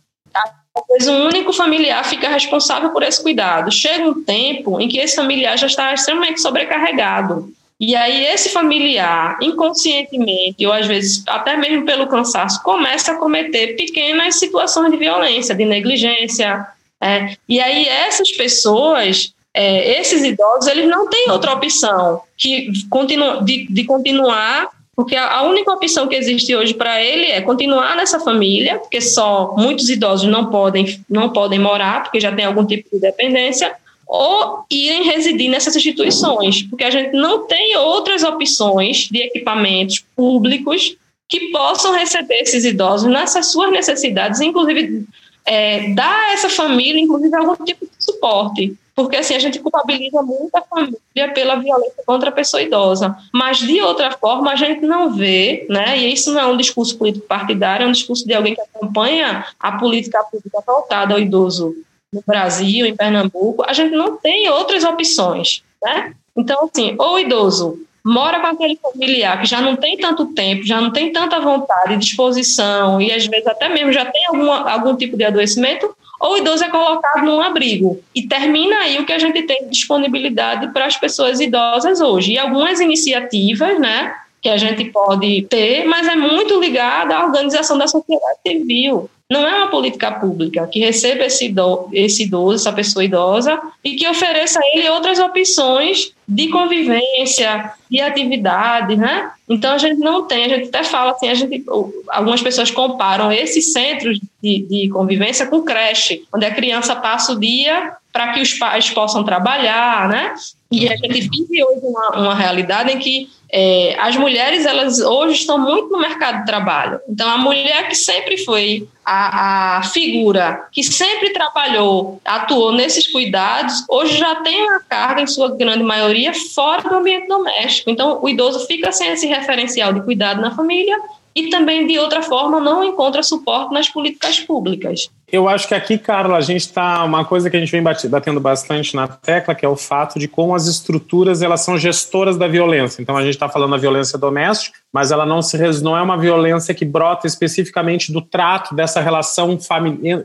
Talvez um único familiar fica responsável por esse cuidado. Chega um tempo em que esse familiar já está extremamente sobrecarregado. E aí esse familiar, inconscientemente, ou às vezes até mesmo pelo cansaço, começa a cometer pequenas situações de violência, de negligência. É. E aí essas pessoas, é, esses idosos, eles não têm outra opção que continua, de, de continuar, porque a, a única opção que existe hoje para ele é continuar nessa família, porque só muitos idosos não podem, não podem morar, porque já tem algum tipo de dependência, ou irem residir nessas instituições, porque a gente não tem outras opções de equipamentos públicos que possam receber esses idosos nessas suas necessidades, inclusive é, dar a essa família, inclusive, algum tipo de suporte. Porque assim, a gente culpabiliza muito a família pela violência contra a pessoa idosa. Mas, de outra forma, a gente não vê, né? E isso não é um discurso político partidário, é um discurso de alguém que acompanha a política pública voltada ao idoso no Brasil, em Pernambuco, a gente não tem outras opções, né? Então, assim, ou o idoso mora com aquele familiar que já não tem tanto tempo, já não tem tanta vontade, disposição e às vezes até mesmo já tem alguma, algum tipo de adoecimento, ou o idoso é colocado num abrigo. E termina aí o que a gente tem de disponibilidade para as pessoas idosas hoje. E algumas iniciativas, né, que a gente pode ter, mas é muito ligada à organização da sociedade civil. Não é uma política pública que receba esse idoso, esse idoso, essa pessoa idosa, e que ofereça a ele outras opções de convivência, de atividade, né? Então a gente não tem, a gente até fala assim, a gente, algumas pessoas comparam esses centros de, de convivência com creche, onde a criança passa o dia para que os pais possam trabalhar, né? E a gente vive hoje uma, uma realidade em que é, as mulheres, elas hoje estão muito no mercado de trabalho. Então, a mulher que sempre foi a, a, figura, que sempre trabalhou, atuou nesses cuidados, hoje já tem uma carga, em sua grande maioria, fora do ambiente doméstico. Então, o idoso fica sem esse referencial de cuidado na família e também, de outra forma, não encontra suporte nas políticas públicas. Eu acho que aqui, Carla, a gente está uma coisa que a gente vem batendo bastante na tecla, que é o fato de como as estruturas elas são gestoras da violência. Então a gente está falando da violência doméstica, mas ela não se não é uma violência que brota especificamente do trato dessa relação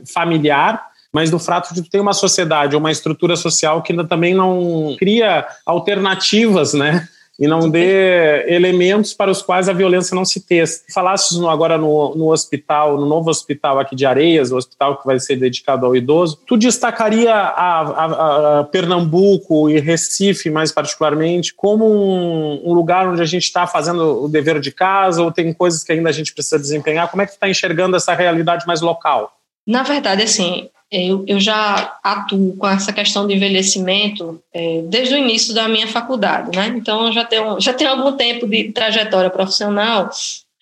familiar, mas do fato de ter uma sociedade, uma estrutura social que ainda também não cria alternativas, né? E não dê elementos para os quais a violência não se teste. Falasses agora no, no hospital, no novo hospital aqui de Areias, o hospital que vai ser dedicado ao idoso, tu destacaria a, a, a Pernambuco e Recife, mais particularmente, como um, um lugar onde a gente está fazendo o dever de casa ou tem coisas que ainda a gente precisa desempenhar? Como é que tu está enxergando essa realidade mais local? Na verdade, assim, eu, eu já atuo com essa questão de envelhecimento é, desde o início da minha faculdade, né? Então, já tenho, já tenho algum tempo de trajetória profissional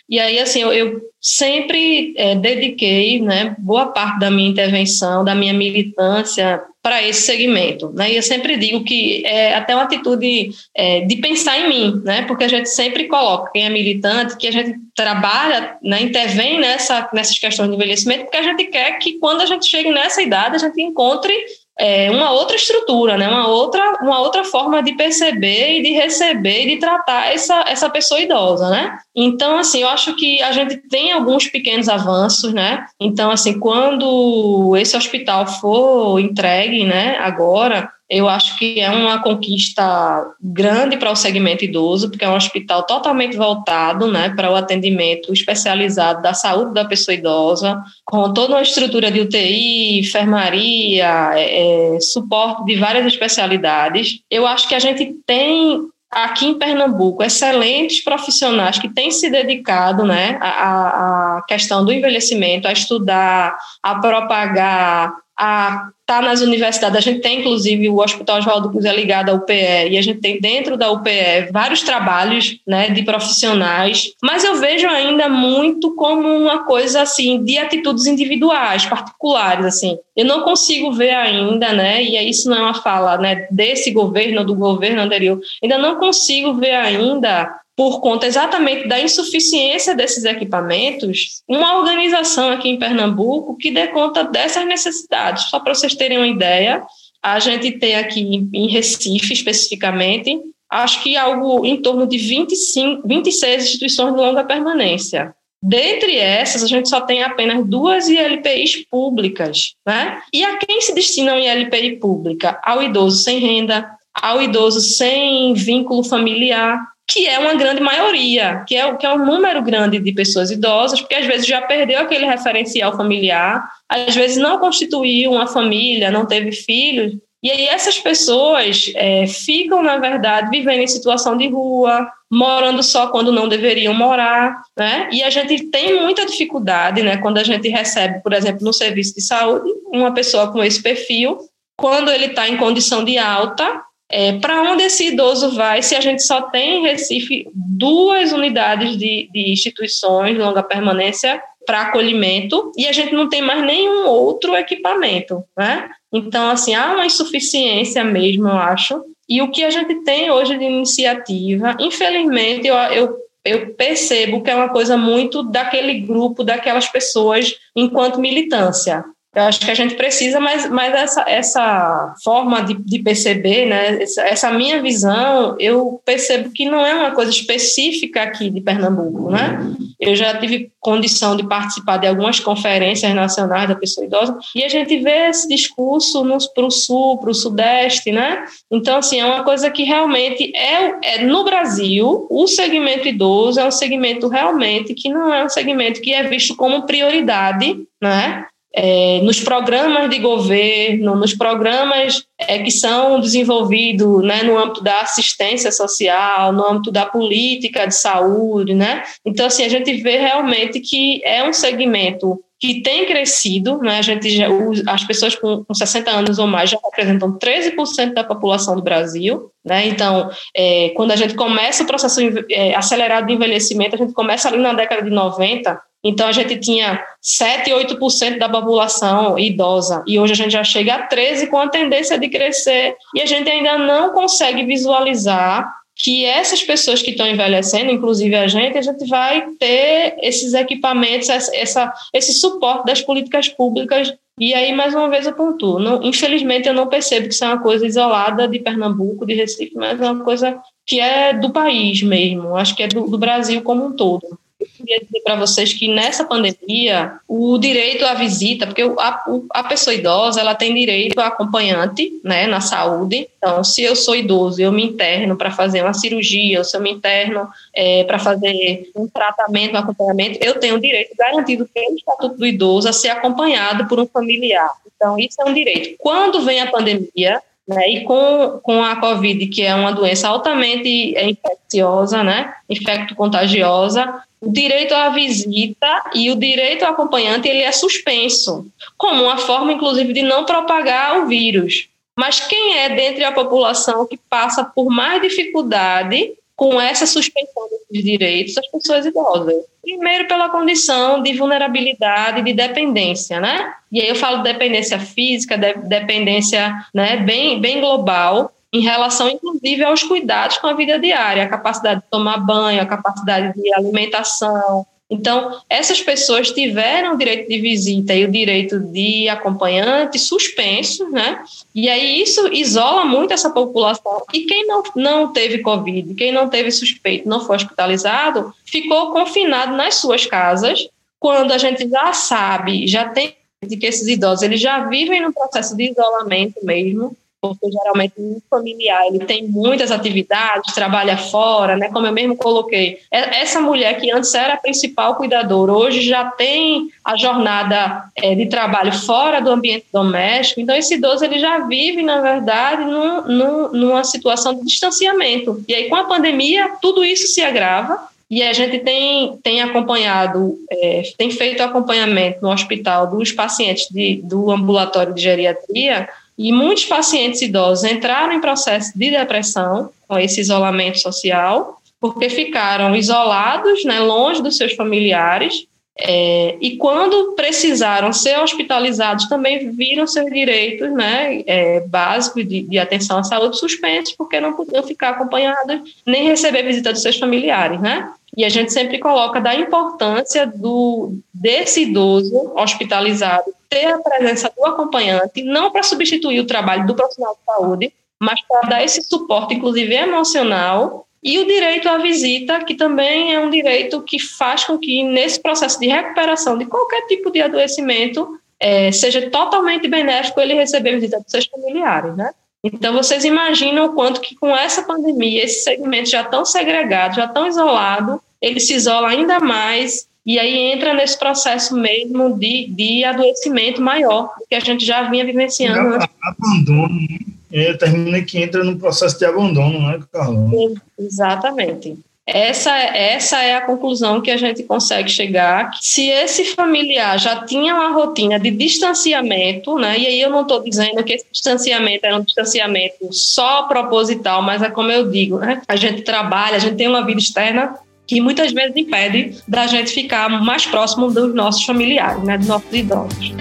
e aí, assim, eu, eu sempre é, dediquei né, boa parte da minha intervenção, da minha militância para esse segmento. Né? E eu sempre digo que é até uma atitude é, de pensar em mim, né? porque a gente sempre coloca quem é militante, que a gente trabalha, né, intervém nessa, nessas questões de envelhecimento, porque a gente quer que quando a gente chegue nessa idade, a gente encontre é, uma outra estrutura, né? uma, outra, uma outra forma de perceber e de receber e de tratar essa, essa pessoa idosa, né? Então, assim, eu acho que a gente tem alguns pequenos avanços, né? Então, assim, quando esse hospital for entregue, né, agora, eu acho que é uma conquista grande para o segmento idoso, porque é um hospital totalmente voltado né, para o atendimento especializado da saúde da pessoa idosa, com toda uma estrutura de UTI, enfermaria, é, é, suporte de várias especialidades. Eu acho que a gente tem aqui em Pernambuco, excelentes profissionais que têm se dedicado né, à, à questão do envelhecimento, a estudar, a propagar, a tá nas universidades. A gente tem, inclusive, o Hospital Oswaldo Cruz é ligado à UPE, e a gente tem dentro da UPE vários trabalhos né, de profissionais, mas eu vejo ainda muito como uma coisa assim de atitudes individuais, particulares. assim. Eu não consigo ver ainda, né, e isso não é uma fala né, desse governo ou do governo anterior, ainda não consigo ver ainda por conta exatamente da insuficiência desses equipamentos, uma organização aqui em Pernambuco que dê conta dessas necessidades. Só para vocês terem uma ideia, a gente tem aqui em Recife, especificamente, acho que algo em torno de 25, 26 instituições de longa permanência. Dentre essas, a gente só tem apenas duas ILPIs públicas, né? E a quem se destina uma ILPI pública? Ao idoso sem renda, ao idoso sem vínculo familiar, que é uma grande maioria, que é, que é um número grande de pessoas idosas, porque às vezes já perdeu aquele referencial familiar, às vezes não constituiu uma família, não teve filhos, e aí essas pessoas é, ficam, na verdade, vivendo em situação de rua, morando só quando não deveriam morar, né? E a gente tem muita dificuldade, né? Quando a gente recebe, por exemplo, no serviço de saúde, uma pessoa com esse perfil, quando ele está em condição de alta, é, para onde esse idoso vai se a gente só tem em Recife duas unidades de, de instituições de longa permanência para acolhimento e a gente não tem mais nenhum outro equipamento, né? Então, assim, há uma insuficiência mesmo, eu acho. E o que a gente tem hoje de iniciativa, infelizmente, eu, eu, eu percebo que é uma coisa muito daquele grupo, daquelas pessoas enquanto militância. Eu acho que a gente precisa, mas, mas essa, essa forma de, de perceber, né, essa, essa, minha visão, eu percebo que não é uma coisa específica aqui de Pernambuco, né? Eu já tive condição de participar de algumas conferências nacionais da pessoa idosa e a gente vê esse discurso para o sul, para o sudeste, né? Então, assim, é uma coisa que realmente é, é no Brasil, o segmento idoso é um segmento realmente que não é um segmento que é visto como prioridade, né? É, nos programas de governo, nos programas é, que são desenvolvidos né, no âmbito da assistência social, no âmbito da política de saúde, né? Então, assim, a gente vê realmente que é um segmento que tem crescido, né? A gente já, as pessoas com, com 60 anos ou mais já representam 13% da população do Brasil, né? Então, é, quando a gente começa o processo é, acelerado de envelhecimento, a gente começa ali na década de 90, então, a gente tinha 7, 8% da população idosa, e hoje a gente já chega a 13%, com a tendência de crescer, e a gente ainda não consegue visualizar que essas pessoas que estão envelhecendo, inclusive a gente, a gente vai ter esses equipamentos, essa, esse suporte das políticas públicas. E aí, mais uma vez, eu pontuo. Não, infelizmente, eu não percebo que isso é uma coisa isolada de Pernambuco, de Recife, mas é uma coisa que é do país mesmo, acho que é do, do Brasil como um todo queria dizer para vocês que nessa pandemia, o direito à visita, porque a, a pessoa idosa ela tem direito a acompanhante né, na saúde. Então, se eu sou idoso eu me interno para fazer uma cirurgia, ou se eu me interno é, para fazer um tratamento, um acompanhamento, eu tenho o direito garantido pelo Estatuto do Idoso a ser acompanhado por um familiar. Então, isso é um direito. Quando vem a pandemia, né? E com, com a Covid, que é uma doença altamente infecciosa, né? infecto-contagiosa, o direito à visita e o direito ao acompanhante ele é suspenso, como uma forma, inclusive, de não propagar o vírus. Mas quem é dentre a população que passa por mais dificuldade com essa suspensão desses direitos? As pessoas idosas. Primeiro, pela condição de vulnerabilidade, de dependência, né? E aí eu falo dependência física, de dependência né, bem, bem global, em relação, inclusive, aos cuidados com a vida diária, a capacidade de tomar banho, a capacidade de alimentação. Então, essas pessoas tiveram o direito de visita e o direito de acompanhante suspenso, né? E aí isso isola muito essa população. E quem não, não teve Covid, quem não teve suspeito, não foi hospitalizado, ficou confinado nas suas casas, quando a gente já sabe, já tem de que esses idosos eles já vivem no processo de isolamento mesmo, porque geralmente o familiar ele tem muitas atividades, trabalha fora, né? Como eu mesmo coloquei, é, essa mulher que antes era a principal cuidadora, hoje já tem a jornada é, de trabalho fora do ambiente doméstico, então esse idoso ele já vive, na verdade, num, num, numa situação de distanciamento. E aí, com a pandemia, tudo isso se agrava, e a gente tem, tem acompanhado, é, tem feito acompanhamento no hospital dos pacientes de, do ambulatório de geriatria, e muitos pacientes idosos entraram em processo de depressão com esse isolamento social, porque ficaram isolados, né, longe dos seus familiares, é, e quando precisaram ser hospitalizados, também viram seus direitos né, é, básicos de, de, atenção à saúde suspensos, porque não podiam ficar acompanhados nem receber visita dos seus familiares. Né? E a gente sempre coloca da importância do, desse idoso hospitalizado ter a presença do acompanhante, não para substituir o trabalho do profissional de saúde, mas para dar esse suporte, inclusive emocional, e o direito à visita, que também é um direito que faz com que, nesse processo de recuperação de qualquer tipo de adoecimento, é, seja totalmente benéfico ele receber visita dos seus familiares, né? Então, vocês imaginam o quanto que com essa pandemia, esse segmento já tão segregado, já tão isolado, ele se isola ainda mais e aí entra nesse processo mesmo de, de adoecimento maior, que a gente já vinha vivenciando. Abandono, né? é, termina que entra no processo de abandono, né, Carlos? Exatamente. Essa, essa é a conclusão que a gente consegue chegar. Se esse familiar já tinha uma rotina de distanciamento, né, e aí eu não estou dizendo que esse distanciamento era um distanciamento só proposital, mas é como eu digo, né, a gente trabalha, a gente tem uma vida externa que muitas vezes impede da gente ficar mais próximo dos nossos familiares, né, dos nossos idosos.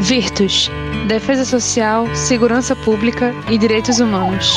Virtus Defesa Social, Segurança Pública e Direitos Humanos.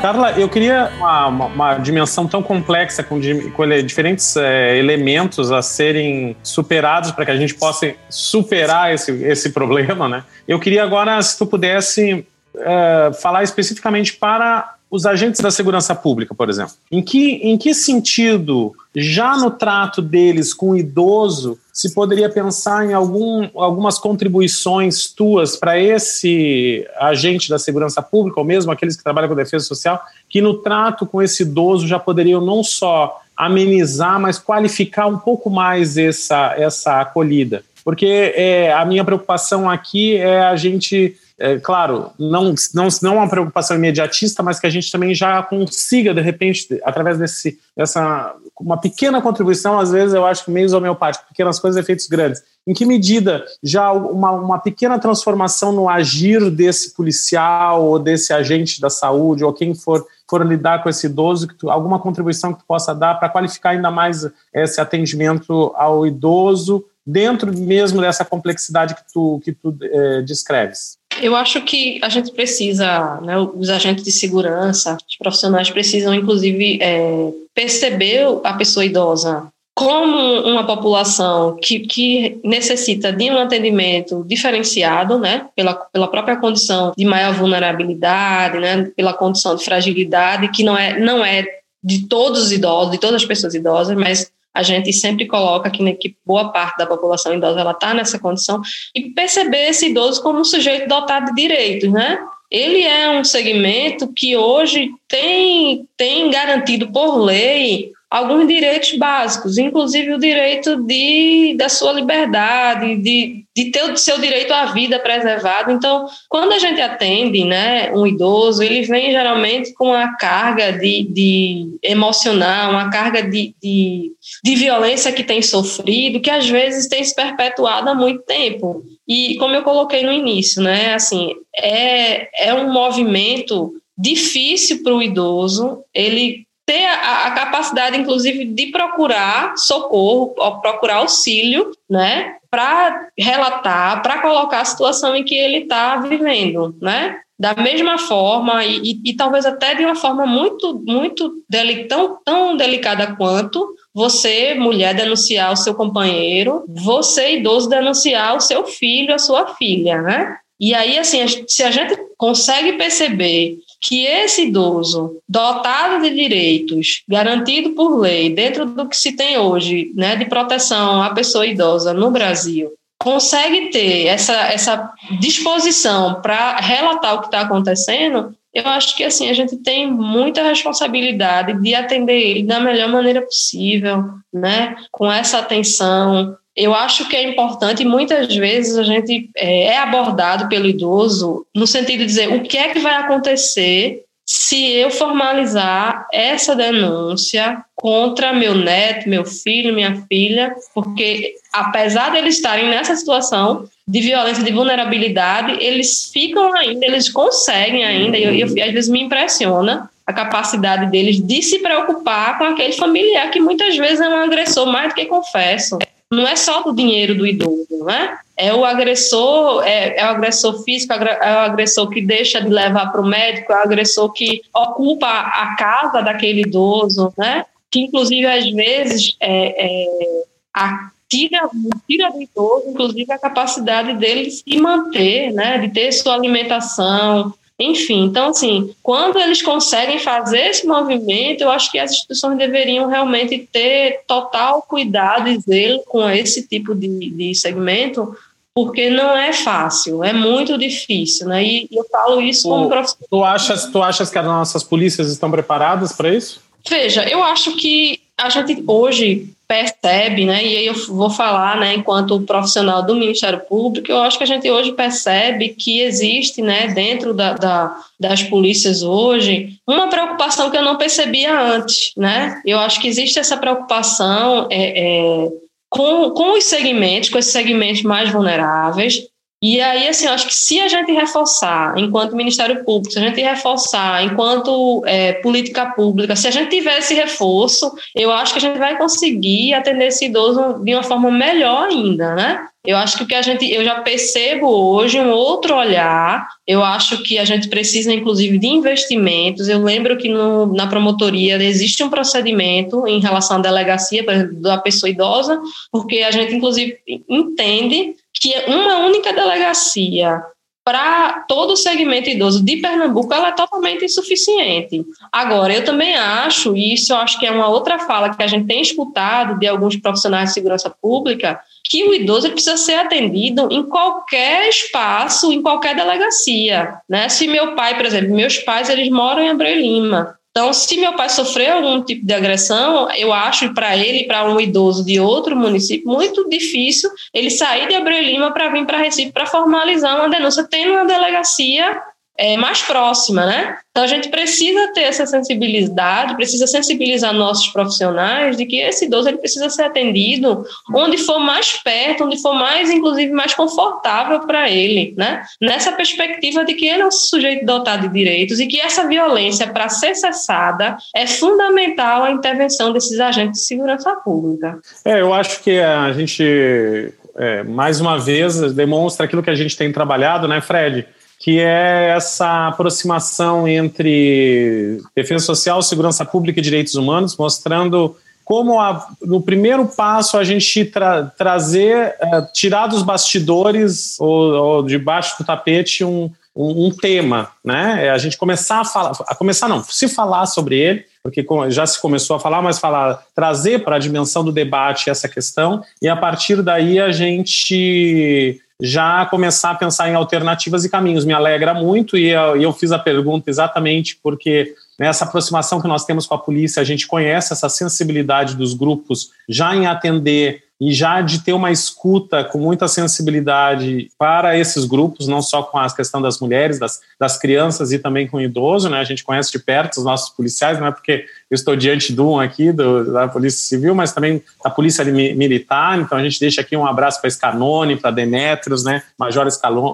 Carla, eu queria uma, uma, uma, dimensão tão complexa, com, com diferentes é, elementos a serem superados para que a gente possa superar esse, esse problema, né? Eu queria agora, se tu pudesse é, falar especificamente para os agentes da segurança pública, por exemplo. Em que, em que sentido, já no trato deles com o idoso, se poderia pensar em algum, algumas contribuições tuas para esse agente da segurança pública, ou mesmo aqueles que trabalham com defesa social, que no trato com esse idoso já poderiam não só amenizar, mas qualificar um pouco mais essa, essa acolhida? Porque é, a minha preocupação aqui é a gente é, claro, não, não, não uma preocupação imediatista, mas que a gente também já consiga, de repente, através desse, dessa uma pequena contribuição, às vezes eu acho que meios homeopáticos, pequenas coisas, efeitos grandes. Em que medida já uma, uma pequena transformação no agir desse policial ou desse agente da saúde ou quem for for lidar com esse idoso, que tu, alguma contribuição que tu possa dar para qualificar ainda mais esse atendimento ao idoso dentro mesmo dessa complexidade que tu, que tu é, descreves? Eu acho que a gente precisa, né, os agentes de segurança, os profissionais precisam, inclusive, é, perceber a pessoa idosa como uma população que, que necessita de um atendimento diferenciado, né, pela, pela própria condição de maior vulnerabilidade, né, pela condição de fragilidade, que não é, não é de todos os idosos, de todas as pessoas idosas, mas a gente sempre coloca aqui né, que boa parte da população idosa está nessa condição e perceber esse idoso como um sujeito dotado de direitos, né? Ele é um segmento que hoje tem, tem garantido por lei alguns direitos básicos, inclusive o direito de, da sua liberdade, de, de ter o seu direito à vida preservado. Então, quando a gente atende né, um idoso, ele vem geralmente com uma carga de, de emocional, uma carga de, de, de violência que tem sofrido, que às vezes tem se perpetuado há muito tempo. E como eu coloquei no início, né, assim, é, é um movimento difícil para o idoso, ele ter a, a, capacidade, inclusive, de procurar socorro, procurar auxílio, né, para relatar, para colocar a situação em que ele está vivendo, né? Da mesma forma, e, e, e, talvez até de uma forma muito, muito deli tão, tão delicada quanto você, mulher, denunciar o seu companheiro, você, idoso, denunciar o seu filho, a sua filha, né? E aí, assim, se a gente consegue perceber que esse idoso, dotado de direitos, garantido por lei, dentro do que se tem hoje, né, de proteção à pessoa idosa no Brasil, consegue ter essa, essa disposição para relatar o que está acontecendo, eu acho que assim a gente tem muita responsabilidade de atender ele da melhor maneira possível, né? Com essa atenção. Eu acho que é importante, muitas vezes a gente é, é abordado pelo idoso no sentido de dizer o que é que vai acontecer se eu formalizar essa denúncia contra meu neto, meu filho, minha filha, porque apesar de eles estarem nessa situação de violência, de vulnerabilidade, eles ficam ainda, eles conseguem ainda, e eu, eu, às vezes me impressiona a capacidade deles de se preocupar com aquele familiar que muitas vezes é um agressor mais do que confesso. Não é só do dinheiro do idoso, né? é o agressor, é, é, o agressor físico, é o agressor que deixa de levar para o médico, é o agressor que ocupa a casa daquele idoso, né? Que inclusive às vezes é, é, a, tira, tira do idoso, inclusive a capacidade dele se manter, né? De ter sua alimentação, enfim, então, assim, quando eles conseguem fazer esse movimento, eu acho que as instituições deveriam realmente ter total cuidado e zelo com esse tipo de, de segmento, porque não é fácil, é muito difícil, né? E eu falo isso como professor. Tu achas, tu achas que as nossas polícias estão preparadas para isso? Veja, eu acho que a gente hoje percebe, né? E aí eu vou falar, né, enquanto profissional do Ministério Público, eu acho que a gente hoje percebe que existe, né, dentro da, da das polícias hoje, uma preocupação que eu não percebia antes, né? Eu acho que existe essa preocupação é, é com, com os segmentos, com esses segmentos mais vulneráveis. E aí, assim, eu acho que se a gente reforçar, enquanto Ministério Público, se a gente reforçar, enquanto é, política pública, se a gente tiver esse reforço, eu acho que a gente vai conseguir atender esse idoso de uma forma melhor ainda, né? Eu acho que o que a gente, eu já percebo hoje um outro olhar. Eu acho que a gente precisa, inclusive, de investimentos. Eu lembro que no, na promotoria existe um procedimento em relação à delegacia da pessoa idosa, porque a gente, inclusive, entende que uma única delegacia para todo o segmento idoso de Pernambuco, ela é totalmente insuficiente. Agora, eu também acho, e isso eu acho que é uma outra fala que a gente tem escutado de alguns profissionais de segurança pública, que o idoso precisa ser atendido em qualquer espaço, em qualquer delegacia. Né? Se meu pai, por exemplo, meus pais, eles moram em Abreu Lima, então, se meu pai sofreu algum tipo de agressão, eu acho para ele, para um idoso de outro município, muito difícil ele sair de Abreu Lima para vir para Recife para formalizar uma denúncia, tendo uma delegacia é, mais próxima, né? Então a gente precisa ter essa sensibilidade, precisa sensibilizar nossos profissionais de que esse idoso ele precisa ser atendido onde for mais perto, onde for mais, inclusive, mais confortável para ele, né? Nessa perspectiva de que ele é um sujeito dotado de direitos e que essa violência, para ser cessada, é fundamental a intervenção desses agentes de segurança pública. É, eu acho que a gente, é, mais uma vez, demonstra aquilo que a gente tem trabalhado, né, Fred? Que é essa aproximação entre defesa social, segurança pública e direitos humanos, mostrando como a, no primeiro passo a gente tra, trazer, é, tirar dos bastidores ou, ou debaixo do tapete um, um, um, tema, né? É a gente começar a falar, a começar não, se falar sobre ele, porque já se começou a falar, mas falar, trazer para a dimensão do debate essa questão e a partir daí a gente já começar a pensar em alternativas e caminhos. Me alegra muito e eu, eu fiz a pergunta exatamente porque nessa aproximação que nós temos com a polícia, a gente conhece essa sensibilidade dos grupos já em atender e já de ter uma escuta com muita sensibilidade para esses grupos, não só com a questão das mulheres, das, das crianças e também com o idoso, né? A gente conhece de perto os nossos policiais, não é porque eu estou diante de um aqui do, da Polícia Civil, mas também da Polícia Militar, então a gente deixa aqui um abraço para Scanone, para Demetrios, né? Major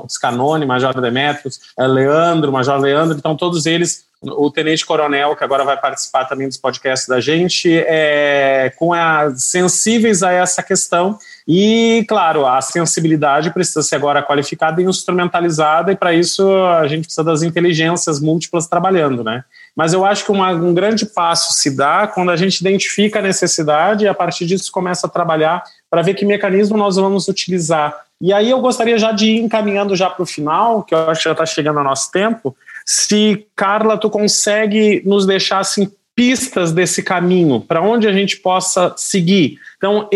Scanone, Major Demetrios, eh, Leandro, Major Leandro, então todos eles o Tenente Coronel, que agora vai participar também dos podcasts da gente, é, com a, sensíveis a essa questão. E, claro, a sensibilidade precisa ser agora qualificada e instrumentalizada, e para isso a gente precisa das inteligências múltiplas trabalhando, né? Mas eu acho que uma, um grande passo se dá quando a gente identifica a necessidade e a partir disso começa a trabalhar para ver que mecanismo nós vamos utilizar. E aí eu gostaria já de ir encaminhando já para o final, que eu acho que já está chegando ao nosso tempo, se Carla, tu consegue nos deixar assim pistas desse caminho, para onde a gente possa seguir. Então,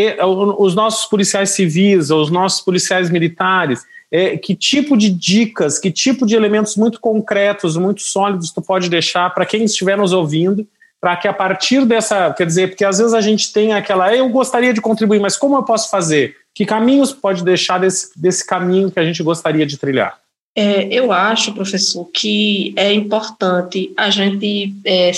os nossos policiais civis, os nossos policiais militares, é, que tipo de dicas, que tipo de elementos muito concretos, muito sólidos tu pode deixar para quem estiver nos ouvindo, para que a partir dessa, quer dizer, porque às vezes a gente tem aquela, eu gostaria de contribuir, mas como eu posso fazer? Que caminhos pode deixar desse, desse caminho que a gente gostaria de trilhar? É, eu acho, professor, que é importante a gente, é,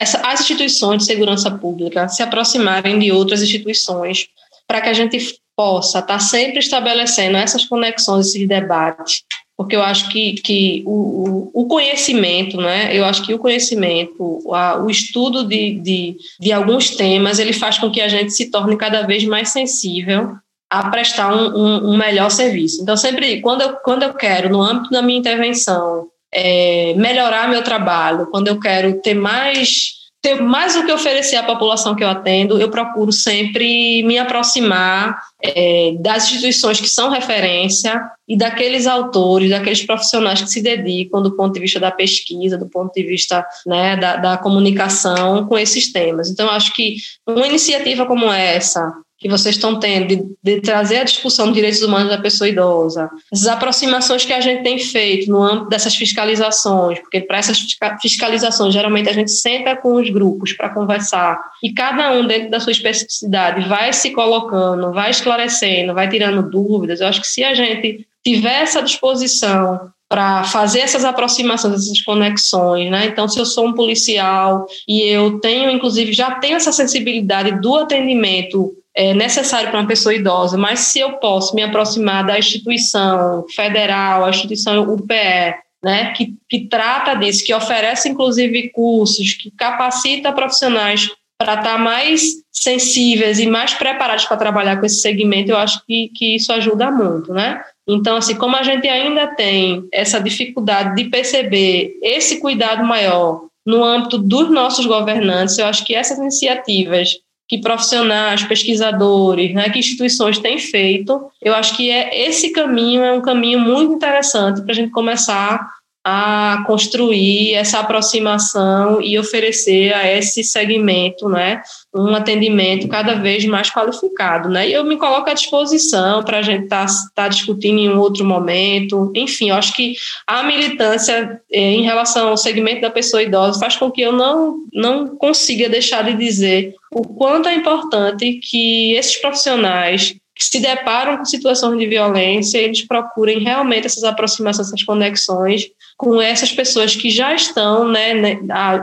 essa, as instituições de segurança pública se aproximarem de outras instituições para que a gente possa estar tá sempre estabelecendo essas conexões, esses debates, porque eu acho que, que o, o conhecimento, né, eu acho que o conhecimento, o estudo de, de, de alguns temas, ele faz com que a gente se torne cada vez mais sensível a prestar um, um, melhor serviço. Então, sempre, quando eu, quando eu quero, no âmbito da minha intervenção, é, melhorar meu trabalho, quando eu quero ter mais ter mais o que oferecer à população que eu atendo, eu procuro sempre me aproximar é, das instituições que são referência e daqueles autores, daqueles profissionais que se dedicam do ponto de vista da pesquisa, do ponto de vista né, da, da comunicação com esses temas. Então, acho que uma iniciativa como essa, que vocês estão tendo de, de, trazer a discussão dos direitos humanos da pessoa idosa, essas aproximações que a gente tem feito no âmbito dessas fiscalizações, porque para essas fiscalizações geralmente a gente senta com os grupos para conversar e cada um dentro da sua especificidade vai se colocando, vai esclarecendo, vai tirando dúvidas. Eu acho que se a gente tiver essa disposição para fazer essas aproximações, essas conexões, né? Então, se eu sou um policial e eu tenho, inclusive, já tenho essa sensibilidade do atendimento é, necessário para uma pessoa idosa, mas se eu posso me aproximar da instituição federal, a instituição UPE, né, que, que trata disso, que oferece inclusive cursos, que capacita profissionais para estar mais sensíveis e mais preparados para trabalhar com esse segmento, eu acho que, que isso ajuda muito, né? Então, assim, como a gente ainda tem essa dificuldade de perceber esse cuidado maior no âmbito dos nossos governantes, eu acho que essas iniciativas que profissionais, pesquisadores, né, que instituições têm feito. Eu acho que é esse caminho é um caminho muito interessante para a gente começar a construir essa aproximação e oferecer a esse segmento, né, um atendimento cada vez mais qualificado, né? E eu me coloco à disposição para a gente estar tá, tá discutindo em um outro momento. Enfim, eu acho que a militância eh, em relação ao segmento da pessoa idosa faz com que eu não não consiga deixar de dizer o quanto é importante que esses profissionais que se deparam com situações de violência, eles procurem realmente essas aproximações, essas conexões com essas pessoas que já estão, né, né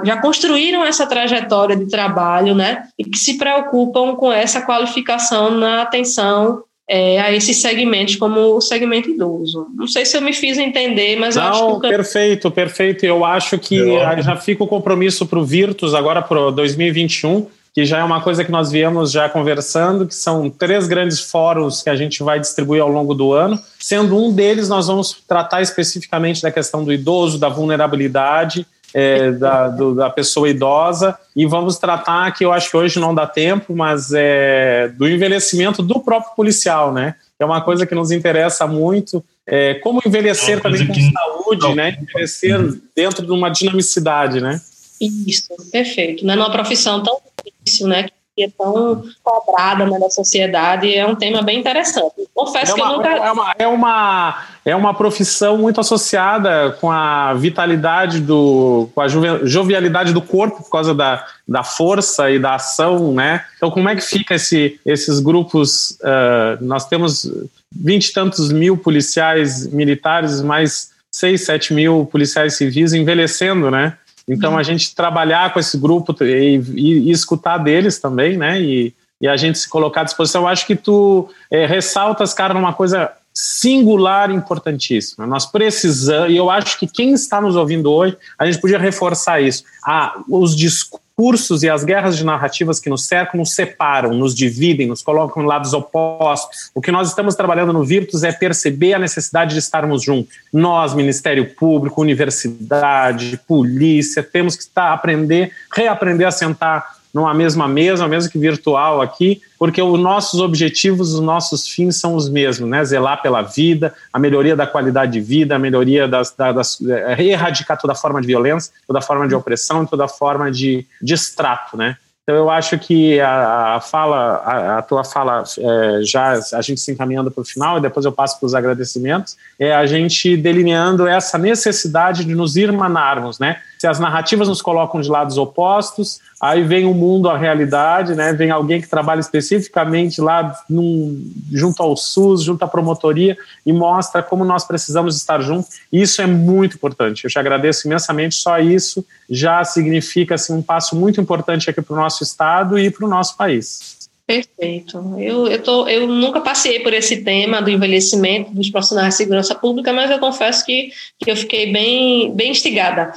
já construíram essa trajetória de trabalho, né, e que se preocupam com essa qualificação na atenção é, a esses segmentos, como o segmento idoso. Não sei se eu me fiz entender, mas Não, acho que... perfeito, perfeito. Eu acho que já fica o compromisso para o Virtus agora para 2021 que já é uma coisa que nós viemos já conversando, que são três grandes fóruns que a gente vai distribuir ao longo do ano. Sendo um deles, nós vamos tratar especificamente da questão do idoso, da vulnerabilidade, é, da, do, da pessoa idosa, e vamos tratar, que eu acho que hoje não dá tempo, mas é, do envelhecimento do próprio policial, né? É uma coisa que nos interessa muito. É, como envelhecer é também com que... saúde, né? Envelhecer dentro de uma dinamicidade, né? Isso, perfeito. Não é uma profissão tão difícil, né? Que é tão cobrada né, da sociedade, é um tema bem interessante. Confesso é uma, que eu nunca. É uma, é, uma, é uma profissão muito associada com a vitalidade do. com a jovialidade do corpo, por causa da, da força e da ação, né? Então, como é que fica esse, esses grupos? Uh, nós temos vinte e tantos mil policiais militares, mais seis, sete mil policiais civis envelhecendo, né? Então, a gente trabalhar com esse grupo e, e, e escutar deles também, né? E, e, a gente se colocar à disposição. Eu acho que tu é, ressaltas, cara, numa coisa singular importantíssima. Nós precisamos, e eu acho que quem está nos ouvindo hoje, a gente podia reforçar isso. Ah, os discursos e as guerras de narrativas que nos cercam nos separam, nos dividem, nos colocam em lados opostos. O que nós estamos trabalhando no Virtus é perceber a necessidade de estarmos juntos. Nós, Ministério Público, universidade, polícia, temos que estar aprender, reaprender a sentar numa mesma mesa, mesmo que virtual aqui, porque os nossos objetivos, os nossos fins são os mesmos, né? Zelar pela vida, a melhoria da qualidade de vida, a melhoria das, das, é, erradicar toda forma de violência, toda forma de opressão, toda forma de, de extrato, né? Então eu acho que a, a fala, a, a, tua fala, é, já a gente se encaminhando para o final e depois eu passo para os agradecimentos, é a gente delineando essa necessidade de nos irmanarmos, né? Se as narrativas nos colocam de lados opostos, aí vem o mundo, a realidade, né? Vem alguém que trabalha especificamente lá num, junto ao SUS, junto à promotoria e mostra como nós precisamos estar juntos. Isso é muito importante. Eu te agradeço imensamente. Só isso já significa assim, um passo muito importante aqui para o nosso estado e para o nosso país. Perfeito. Eu, eu, tô, eu nunca passei por esse tema do envelhecimento dos profissionais de segurança pública, mas eu confesso que, que eu fiquei bem, bem instigada.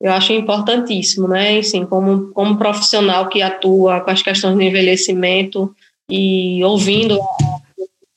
Eu acho importantíssimo, né? Assim, como, como profissional que atua com as questões do envelhecimento e ouvindo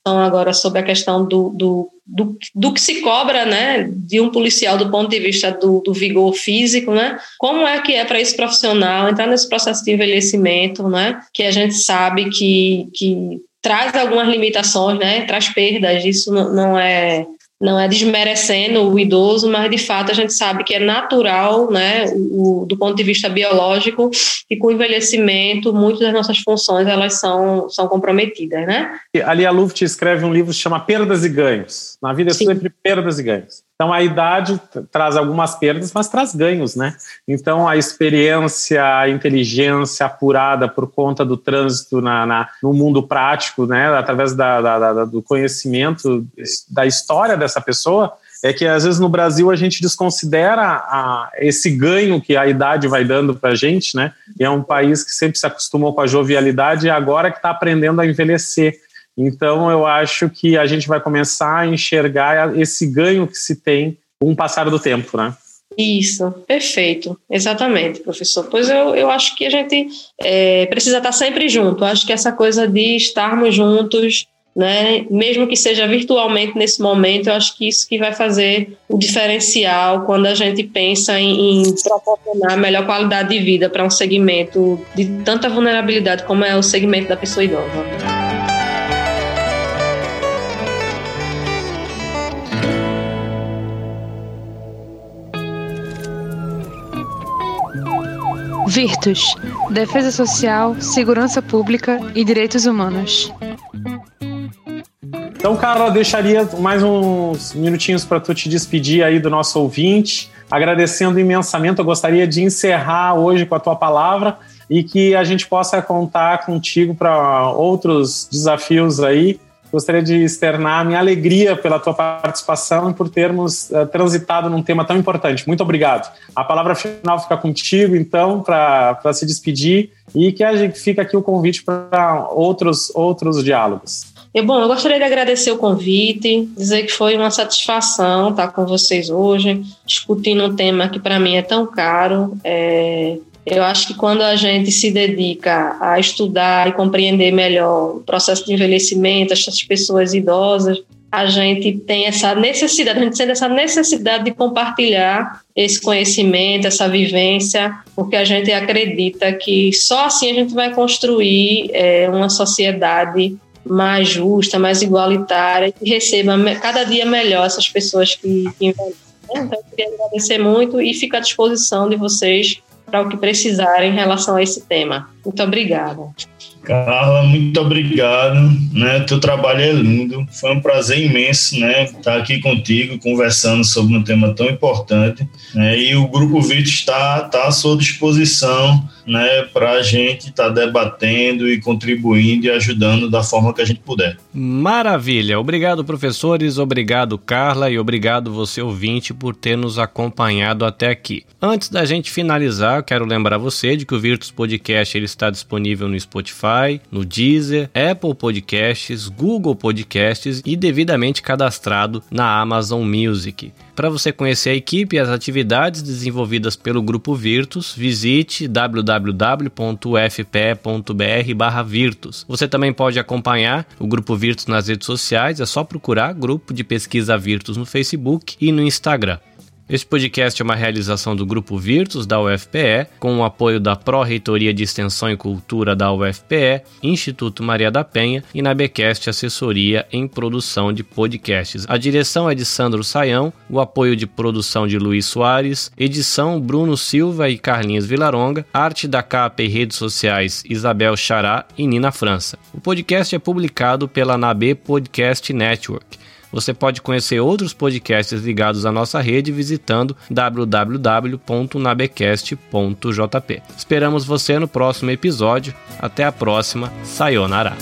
a agora sobre a questão do, do, do, do, que se cobra né, de um policial do ponto de vista do, do vigor físico, né? Como é que é para esse profissional entrar nesse processo de envelhecimento, né? Que a gente sabe que, que traz algumas limitações, né? Traz perdas, isso não é não é desmerecendo o idoso, mas de fato a gente sabe que é natural, né, o, do ponto de vista biológico, e com o envelhecimento, muitas das nossas funções elas são, são comprometidas, né? Ali a Luft escreve um livro que chama Perdas e Ganhos. Na vida é sempre perdas e ganhos. Então a idade traz algumas perdas, mas traz ganhos, né? Então a experiência, a inteligência apurada por conta do trânsito na, na no mundo prático, né? Através da, da, da, do conhecimento da história dessa pessoa, é que às vezes no Brasil a gente desconsidera a, esse ganho que a idade vai dando para a gente, né? E é um país que sempre se acostumou com a jovialidade e agora que está aprendendo a envelhecer. Então, eu acho que a gente vai começar a enxergar esse ganho que se tem com o passar do tempo, né? Isso, perfeito, exatamente, professor. Pois eu, eu acho que a gente é, precisa estar sempre junto. Acho que essa coisa de estarmos juntos, né, mesmo que seja virtualmente nesse momento, eu acho que isso que vai fazer o diferencial quando a gente pensa em, em proporcionar melhor qualidade de vida para um segmento de tanta vulnerabilidade como é o segmento da pessoa idosa. Virtus Defesa Social, Segurança Pública e Direitos Humanos. Então, Carla, deixaria mais uns minutinhos para tu te despedir aí do nosso ouvinte, agradecendo imensamente. Eu gostaria de encerrar hoje com a tua palavra e que a gente possa contar contigo para outros desafios aí gostaria de externar a minha alegria pela tua participação e por termos uh, transitado num tema tão importante. Muito obrigado. A palavra final fica contigo, então, para se despedir e que a gente fica aqui o convite para outros, outros diálogos. E, bom, eu gostaria de agradecer o convite, dizer que foi uma satisfação estar com vocês hoje, discutindo um tema que para mim é tão caro. É, eu acho que quando a gente se dedica a estudar e compreender melhor o processo de envelhecimento, essas pessoas idosas, a gente tem essa necessidade, a gente sente essa necessidade de compartilhar esse conhecimento, essa vivência, porque a gente acredita que só assim a gente vai construir é, uma sociedade mais justa, mais igualitária, que receba cada dia melhor essas pessoas que, que envelhecem. Então, eu queria agradecer muito e fico à disposição de vocês para o que precisarem em relação a esse tema. Muito obrigada. Carla, muito obrigado, né? Teu trabalho é lindo, foi um prazer imenso, né? Estar aqui contigo conversando sobre um tema tão importante, né? E o Grupo Vito está, está à sua disposição, né? Para a gente estar tá debatendo e contribuindo e ajudando da forma que a gente puder. Maravilha, obrigado professores, obrigado Carla e obrigado você ouvinte por ter nos acompanhado até aqui. Antes da gente finalizar, quero lembrar você de que o Virtus Podcast ele está disponível no Spotify, no Deezer, Apple Podcasts, Google Podcasts e devidamente cadastrado na Amazon Music. Para você conhecer a equipe e as atividades desenvolvidas pelo Grupo Virtus, visite www.fpe.br/virtus. Você também pode acompanhar o Grupo Virtus nas redes sociais, é só procurar Grupo de Pesquisa Virtus no Facebook e no Instagram. Este podcast é uma realização do Grupo Virtus da UFPE, com o apoio da Pró-Reitoria de Extensão e Cultura da UFPE, Instituto Maria da Penha e na Becast Assessoria em Produção de Podcasts. A direção é de Sandro Saião, o apoio de produção de Luiz Soares, edição Bruno Silva e Carlinhos Vilaronga, arte da capa e redes sociais Isabel Xará e Nina França. O podcast é publicado pela NAB Podcast Network. Você pode conhecer outros podcasts ligados à nossa rede visitando www.nabecast.jp. Esperamos você no próximo episódio. Até a próxima. Sayonara.